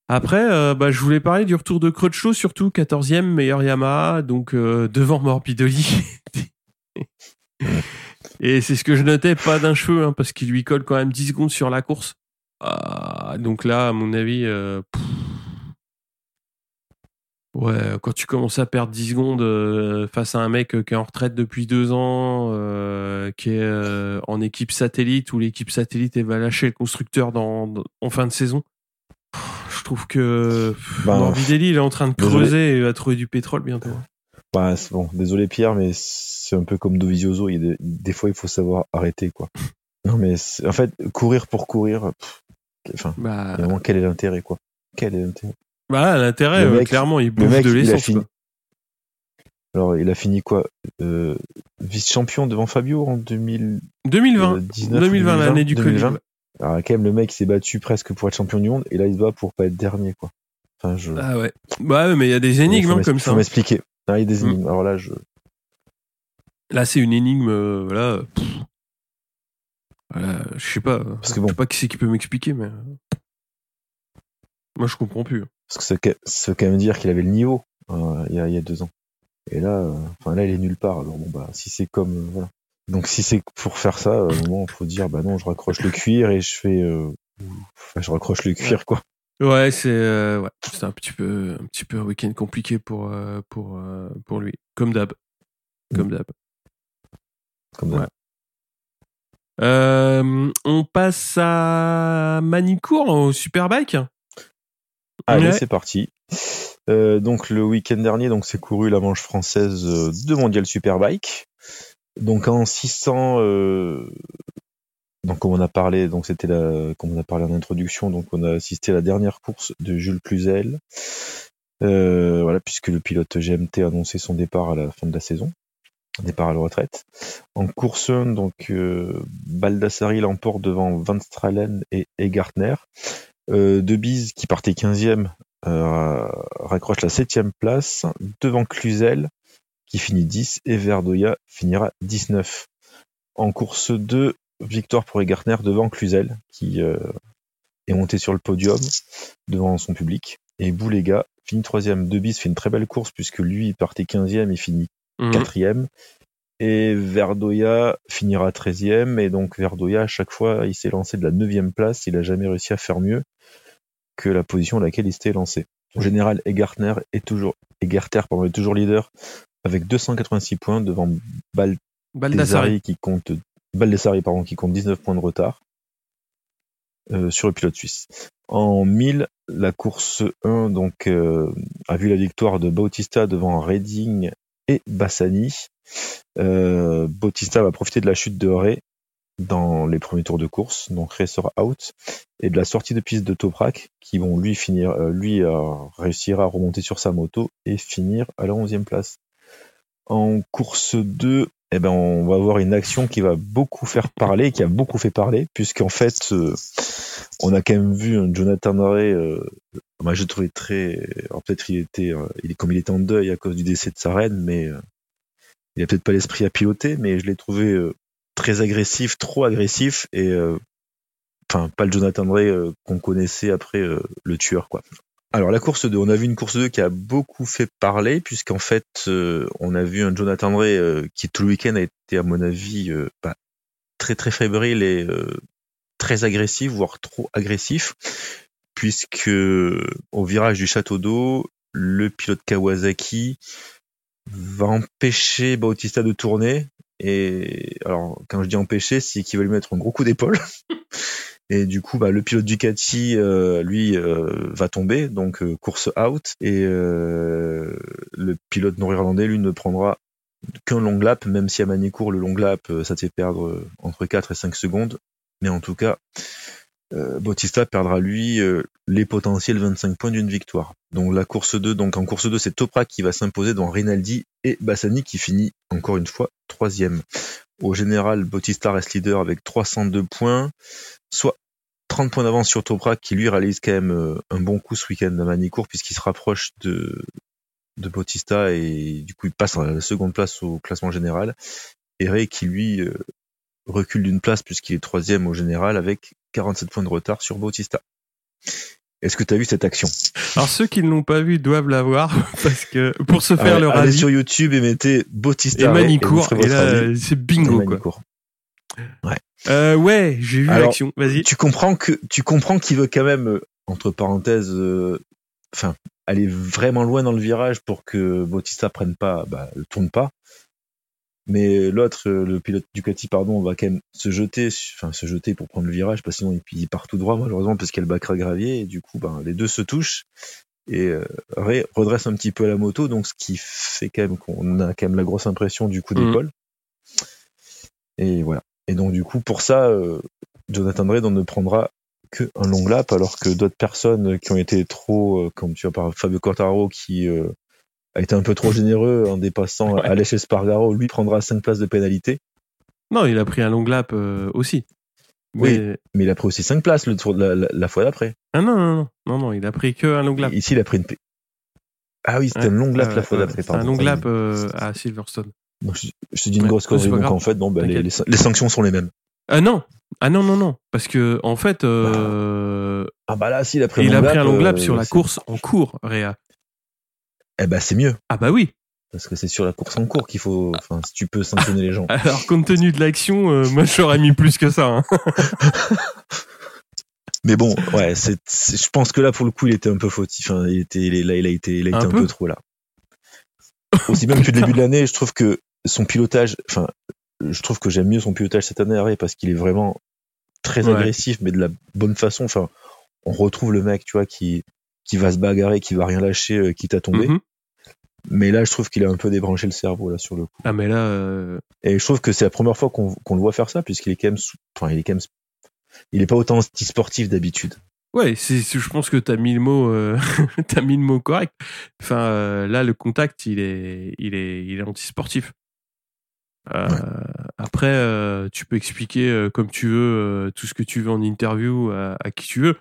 Après, euh, bah, je voulais parler du retour de Crutchlow, surtout 14e meilleur Yamaha, donc euh, devant Morbidelli. Et c'est ce que je notais, pas d'un cheveu, hein, parce qu'il lui colle quand même 10 secondes sur la course. Ah, donc là, à mon avis, euh, ouais, quand tu commences à perdre 10 secondes euh, face à un mec euh, qui est en retraite depuis deux ans, euh, qui est en équipe satellite, où l'équipe satellite va lâcher le constructeur dans, dans- en fin de saison, je trouve que Ben, Morbidelli il est en train de désolé. creuser et va trouver du pétrole bientôt. Bah, bon, désolé Pierre, mais c'est un peu comme Dovizioso. Il y a des, des fois, il faut savoir arrêter, quoi. Non, mais en fait, courir pour courir, pff, enfin, Bah, vraiment, quel est l'intérêt, quoi? Quel est l'intérêt? Bah l'intérêt, euh, clairement, il bouffe mec, de l'essence. Alors, il a fini quoi? Euh, Vice-champion devant Fabio en 2000. 2020, Euh, 19, 2020, l'année du 2020. Covid. Alors, quand même, le mec s'est battu presque pour être champion du monde, et là, il se bat pour pas être dernier, quoi. Enfin, je. Ah ouais. Bah mais il y a des énigmes hein, comme ça. Faut m'expliquer. Ah, il y a des Mm. énigmes. Alors là, je. Là, c'est une énigme, euh, voilà. je sais pas. Parce que Je bon. sais pas qui c'est qui peut m'expliquer, mais. euh, Moi, je comprends plus. Parce que ça, veut- quand même dire qu'il avait le niveau euh, il, y a, il y a deux ans. Et là, euh, enfin là, il est nulle part. Alors bon, bah, si c'est comme voilà. Donc si c'est pour faire ça, un moment, faut dire bah non, je raccroche le cuir et je fais, Enfin, je raccroche le cuir, quoi. Ouais, c'est euh, ouais, un petit peu un petit peu un week-end compliqué pour euh, pour euh, pour lui, comme d'hab, comme d'hab. Comme d'hab. Ouais. On passe à Manicourt au Superbike. Allez, Ouais. c'est parti. Euh, donc le week-end dernier, donc c'est couru la manche française de Mondial Superbike. Donc en 600, euh, donc comme on a parlé, donc c'était comme on a parlé en introduction, donc on a assisté à la dernière course de Jules Cluzel. Euh, voilà, puisque le pilote GMT a annoncé son départ à la fin de la saison, départ à la retraite. En course 1, donc euh, Baldassari l'emporte devant Van Stralen et Egartner. Euh, De Bise, qui partait 15e, euh, raccroche la 7e place devant Cluzel, qui finit 10, et Verdoya finira 19. En course 2, victoire pour Egartner devant Cluzel, qui euh, est monté sur le podium devant son public. Et Boulega finit 3e. De Bise fait une très belle course, puisque lui, il partait 15e et finit Mhm. quatrième. Et Verdoya finira 13e. Et donc Verdoya, à chaque fois, il s'est lancé de la 9e place. Il a jamais réussi à faire mieux que la position à laquelle il s'était lancé. En général, Egartner est toujours, Egarter, pardon, est toujours leader avec 286 points devant Baldassari. qui compte, Baldassari, pardon, qui compte 19 points de retard euh, sur le pilote suisse. En 1000, la course 1 donc euh, a vu la victoire de Bautista devant Redding et Bassani. Euh, Bautista va profiter de la chute de Ray dans les premiers tours de course, donc Ray out, et de la sortie de piste de Toprak, qui vont lui finir, euh, lui réussira à remonter sur sa moto et finir à la 11e place. En course 2, eh ben, on va avoir une action qui va beaucoup faire parler, qui a beaucoup fait parler, puisqu'en fait, euh, on a quand même vu Jonathan Ray, euh, moi je trouvais très, alors peut-être il était, euh, il est comme il était en deuil à cause du décès de sa reine, mais euh, il a peut-être pas l'esprit à piloter, mais je l'ai trouvé très agressif, trop agressif, et enfin pas le Jonathan Ray qu'on connaissait après le tueur, quoi. Alors la course 2, on a vu une course 2 qui a beaucoup fait parler, puisqu'en fait, euh, on a vu un Jonathan Ray euh, qui tout le week-end a été, à mon avis, euh, bah, très très fébrile et euh, très agressif, voire trop agressif, puisque au virage du château d'eau, le pilote Kawasaki va empêcher Bautista de tourner. Et alors, quand je dis empêcher, c'est qu'il va lui mettre un gros coup d'épaule. Et du coup, bah, le pilote Ducati, euh, lui, euh, va tomber, donc euh, course out. Et euh, le pilote nord-irlandais, lui, ne prendra qu'un long lap, même si à Manicourt, le long lap, ça te fait perdre entre 4 et 5 secondes. Mais en tout cas, Bautista perdra, lui, les potentiels 25 points d'une victoire. Donc la course 2, donc en course 2, c'est Toprak qui va s'imposer devant Rinaldi et Bassani qui finit encore une fois troisième. Au général, Bautista reste leader avec 302 points, soit 30 points d'avance sur Toprak qui lui réalise quand même euh, un bon coup ce week-end à Manicourt puisqu'il se rapproche de, de Bautista et du coup il passe à la seconde place au classement général. Et Ray qui lui euh, recule d'une place puisqu'il est troisième au général avec 47 points de retard sur Bautista. Est-ce que tu as vu cette action? Alors ceux qui ne l'ont pas vu doivent la voir parce que pour se faire Ah ouais, leur Allez avis sur YouTube et mettez Bautista et Manicourt et là avis c'est bingo quoi. Manicourt. Euh, ouais, j'ai vu l'action. Vas-y. tu comprends que tu comprends qu'il veut quand même euh, entre parenthèses euh, enfin aller vraiment loin dans le virage pour que Bautista prenne pas bah, tourne pas mais l'autre euh, le pilote Ducati pardon va quand même se jeter enfin se jeter pour prendre le virage parce que sinon il, part tout droit malheureusement parce qu'il y a le bac à gravier. Et du coup ben, les deux se touchent et euh, Ray redresse un petit peu la moto. Donc ce qui fait quand même qu'on a quand même la grosse impression du coup Mhm. d'épaule. Et voilà. Et donc du coup pour ça euh, Jonathan Ray ne prendra que un long lap alors que d'autres personnes qui ont été trop euh, comme tu vois par Fabio Quartaro qui euh, a été un peu trop généreux en dépassant Ouais. Aleix Espargaro lui prendra 5 places de pénalité Non, il a pris un long lap euh, aussi. Oui. Mais- mais il a pris aussi 5 places le tour de la, la- la fois d'après Ah non, non, non, non, non, il a pris que un long lap. ici il a pris une p- ah oui c'était Ouais, un long lap la fois ouais, d'après c'est un long lap euh, à Silverstone. Donc, je, je te dis une Ouais, grosse connerie donc grave. en fait bon, bah, les, les, les sanctions sont les mêmes Ah non, ah non, non, non, parce que en fait, euh, ah bah là si il a pris il un a long pris un long lap euh, sur la course en cours, Réa. Eh bah c'est mieux Ah bah oui. parce que c'est sur la course en cours qu'il faut enfin si tu peux sanctionner les gens Alors compte tenu de l'action, euh, moi j'aurais mis plus que ça. hein. Mais bon, ouais, c'est, c'est- je pense que là, pour le coup, il était un peu fautif. hein. Il était, il là, il a été, il a été Un un, peu peu trop là. Aussi bien depuis le début de l'année, je trouve que son pilotage, enfin, je trouve que j'aime mieux son pilotage cette année, Harry, parce qu'il est vraiment très Ouais. agressif, mais de la bonne façon. Enfin, on retrouve le mec, tu vois, qui, qui va se bagarrer, qui va rien lâcher, euh, quitte à tomber. Mhm. Mais là, je trouve qu'il a un peu débranché le cerveau là sur le coup. Ah, mais là, euh, Et je trouve que c'est la première fois qu'on le voit faire ça, puisqu'il est quand même, sous- enfin, il est quand même, il est pas autant sportif d'habitude. ouais, c'est, je pense que t'as mis le mot, euh, t'as mis le mot correct. Enfin, euh, là, le contact, il est, il est, il est antisportif. Ouais. Après, tu peux expliquer comme tu veux tout ce que tu veux en interview à, à qui tu veux.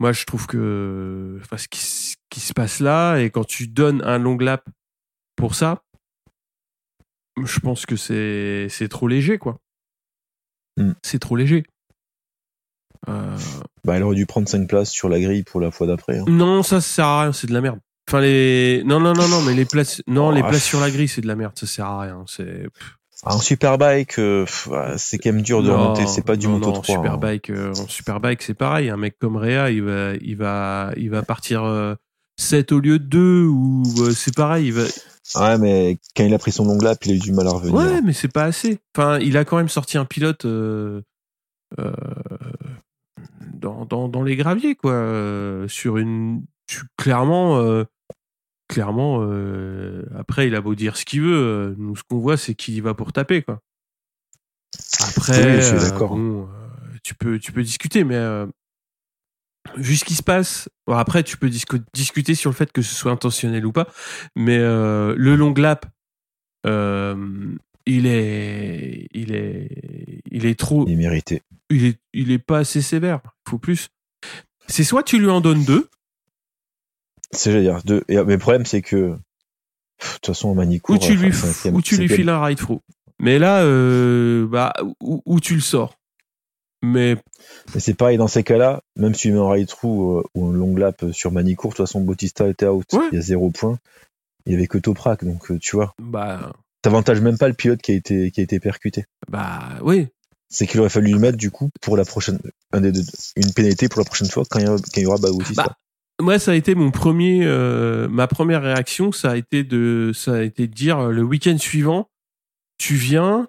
Moi, je trouve que, enfin, ce qui, se passe là, et quand tu donnes un long lap pour ça, je pense que c'est, c'est trop léger, quoi. Mm. C'est trop léger. Euh, Bah, il aurait dû prendre 5 places sur la grille pour la fois d'après. hein. Non, ça, ça sert à rien, c'est de la merde. Enfin, les. Non, non, non, non, mais les places. Non, Oh, les ah, places sur la grille, c'est de la merde, ça sert à rien. C'est. En superbike, euh, c'est quand même dur de Non, remonter. C'est pas du non, moto non, 3. hein. Superbike, euh, en Superbike, c'est pareil. Un mec comme Réa, il va, il va, il va partir euh, 7 au lieu de 2, ou euh, c'est pareil. Il va... Ouais, mais quand il a pris son long lap, il a eu du mal à revenir. Ouais, mais c'est pas assez. Enfin, il a quand même sorti un pilote euh, euh, dans, dans, dans les graviers, quoi. euh, sur une. Clairement. Clairement, euh, après, il a beau dire ce qu'il veut. euh, nous, ce qu'on voit, c'est qu'il y va pour taper, quoi. Après, Oui, je suis euh, d'accord. bon, tu, peux, tu peux discuter, mais vu ce qui se passe, bon, après, tu peux discu- discuter sur le fait que ce soit intentionnel ou pas, mais le long lap, il est, il est, il est trop, Il méritait. il est, il est pas assez sévère. Il faut plus. C'est soit tu lui en donnes deux, C'est, dire, deux. Et, mais le problème, c'est que, de toute façon, Manicourt, ou tu lui, enfin, ou tu lui files un ride through. Mais là, euh, bah, où, où tu le sors. Mais Mais c'est pareil dans ces cas-là, même si tu mets un ride through euh, ou un long lap euh, sur Manicourt, de toute façon, Bautista était out. Ouais. Il y a zéro point. Il y avait que Toprak, donc euh, tu vois. bah, T'avantages même pas le pilote qui a été, qui a été percuté. bah, oui. C'est qu'il aurait fallu lui mettre, du coup, pour la prochaine, un des deux- une pénalité pour la prochaine fois quand il y, a- quand il y aura Bautista. Bah, moi, ça a été mon premier, euh, ma première réaction, ça a été de, ça a été de dire euh, le week-end suivant, tu viens,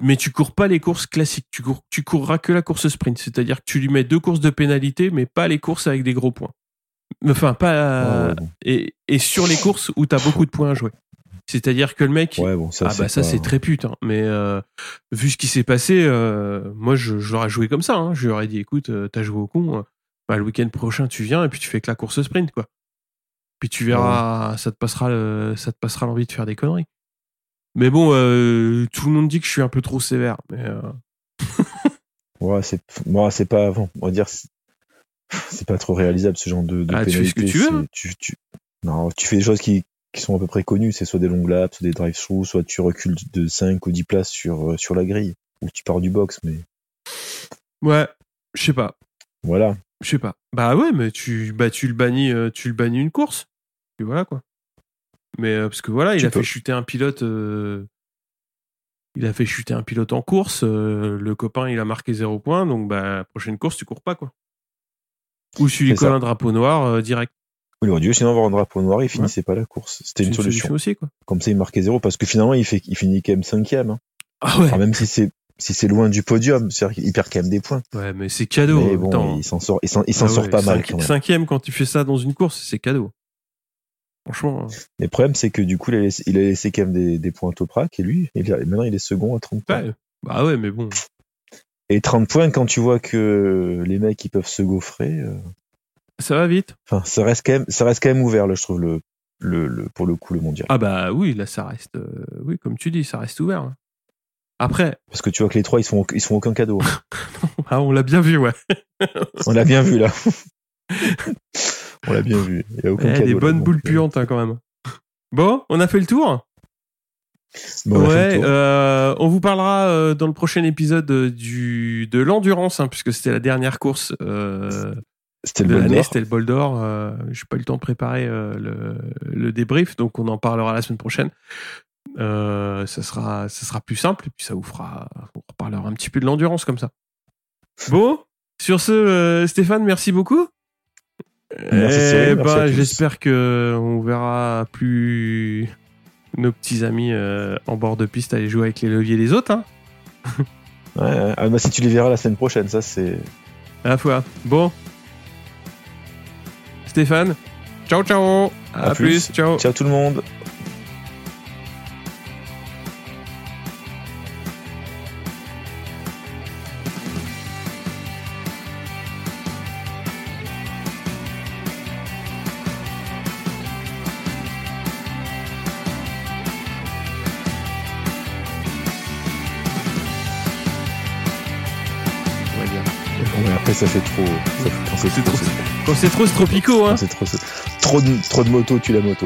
mais tu cours pas les courses classiques. Tu cours, tu courras que la course sprint. C'est-à-dire que tu lui mets deux courses de pénalité, mais pas les courses avec des gros points. Enfin, pas, Ouais, bon. et, et sur les courses où t'as beaucoup de points à jouer. C'est-à-dire que le mec, Ouais, bon, ça, ah bah ça pas- c'est très pute, hein. mais euh, vu ce qui s'est passé, euh, moi je, je l'aurais joué comme ça. Hein. Je lui aurais dit, écoute, t'as joué au con, bah, le week-end prochain tu viens et puis tu fais que la course sprint quoi. Puis tu verras, ça te passera, le- ça te passera l'envie de faire des conneries. Mais bon, euh, tout le monde dit que je suis un peu trop sévère, mais euh, Ouais, c'est, moi, c'est pas, bon, on va dire, c'est pas trop réalisable ce genre de, de Ah, tu fais ce que pénalité. tu veux, hein. Tu, tu- non, tu fais des choses qui, qui sont à peu près connues. C'est soit des long laps, soit des drive through soit tu recules de 5 ou 10 places sur, euh, sur la grille. Ou tu pars du box, mais ouais, je sais pas, voilà. Je sais pas. Bah ouais, mais tu, bah tu le bannis, euh, tu le bannis une course, et voilà quoi. Mais euh, parce que voilà, il Tu a peux. fait chuter un pilote. euh, il a fait chuter un pilote en course. euh, le copain, il a marqué zéro point. Donc, bah, prochaine course, tu cours pas, quoi. Ou tu lui C'est ça. un drapeau noir euh, direct. Il aurait dû sinon avoir un drapeau noir, il finissait pas la course. C'était C'est une solution. aussi, quoi. Comme ça, il marquait zéro parce que finalement, il, fait, il finit quand même cinquième. Hein. Ah ouais. Alors, même si c'est si c'est loin du podium, c'est-à-dire qu'il perd quand même des points. Ouais, mais c'est cadeau. mais bon, il s'en sort, il s'en, Ah sort pas mal quand même. Cinquième, quand tu fais ça dans une course, c'est cadeau. Franchement. euh, Mais le problème, c'est que du coup, il a laissé, il a laissé quand même des, des points à Toprak et lui, il a- maintenant, il est second à 30 points. ouais. Bah ouais, mais bon. Et 30 points, quand tu vois que les mecs, ils peuvent se gaufrer, euh, Ça va vite. enfin, ça reste quand même, ça reste quand même ouvert, là, je trouve, le, le, le- pour le coup, le mondial. Ah bah oui, là, ça reste. euh, oui, comme tu dis, ça reste ouvert. hein. Après, Parce que tu vois que les trois, ils se font, ils se font aucun cadeau. ah, on l'a bien vu, ouais. On l'a bien vu, là. On l'a bien vu. Il y a aucun Eh, cadeau. des bonnes boules euh, puantes, hein, quand même. Bon, on a fait le tour? Bon, Ouais, euh, on vous parlera euh, dans le prochain épisode du de l'endurance, hein, puisque c'était la dernière course euh, C'était de l'année, c'était le bol d'or. J'ai pas eu le temps de préparer le, le débrief, donc on en parlera la semaine prochaine. Euh, ça sera ça sera plus simple et puis ça vous fera on reparlera un petit peu de l'endurance comme ça. Bon, Sur ce, euh, Stéphane, merci beaucoup. Merci, tous. j'espère que on verra plus nos petits amis euh, en bord de piste aller jouer avec les leviers des autres. Hein, Ouais, ouais. Ah, bah, si tu les verras la semaine prochaine, ça c'est. à la fois. Bon. Stéphane, ciao ciao. À, À plus. plus. Ciao. Ciao tout le monde. Ça fait trop. Ça fait, quand c'est trop. trop- c'est trop, c'est tropico, hein. trop, trop de trop de moto, tu la moto.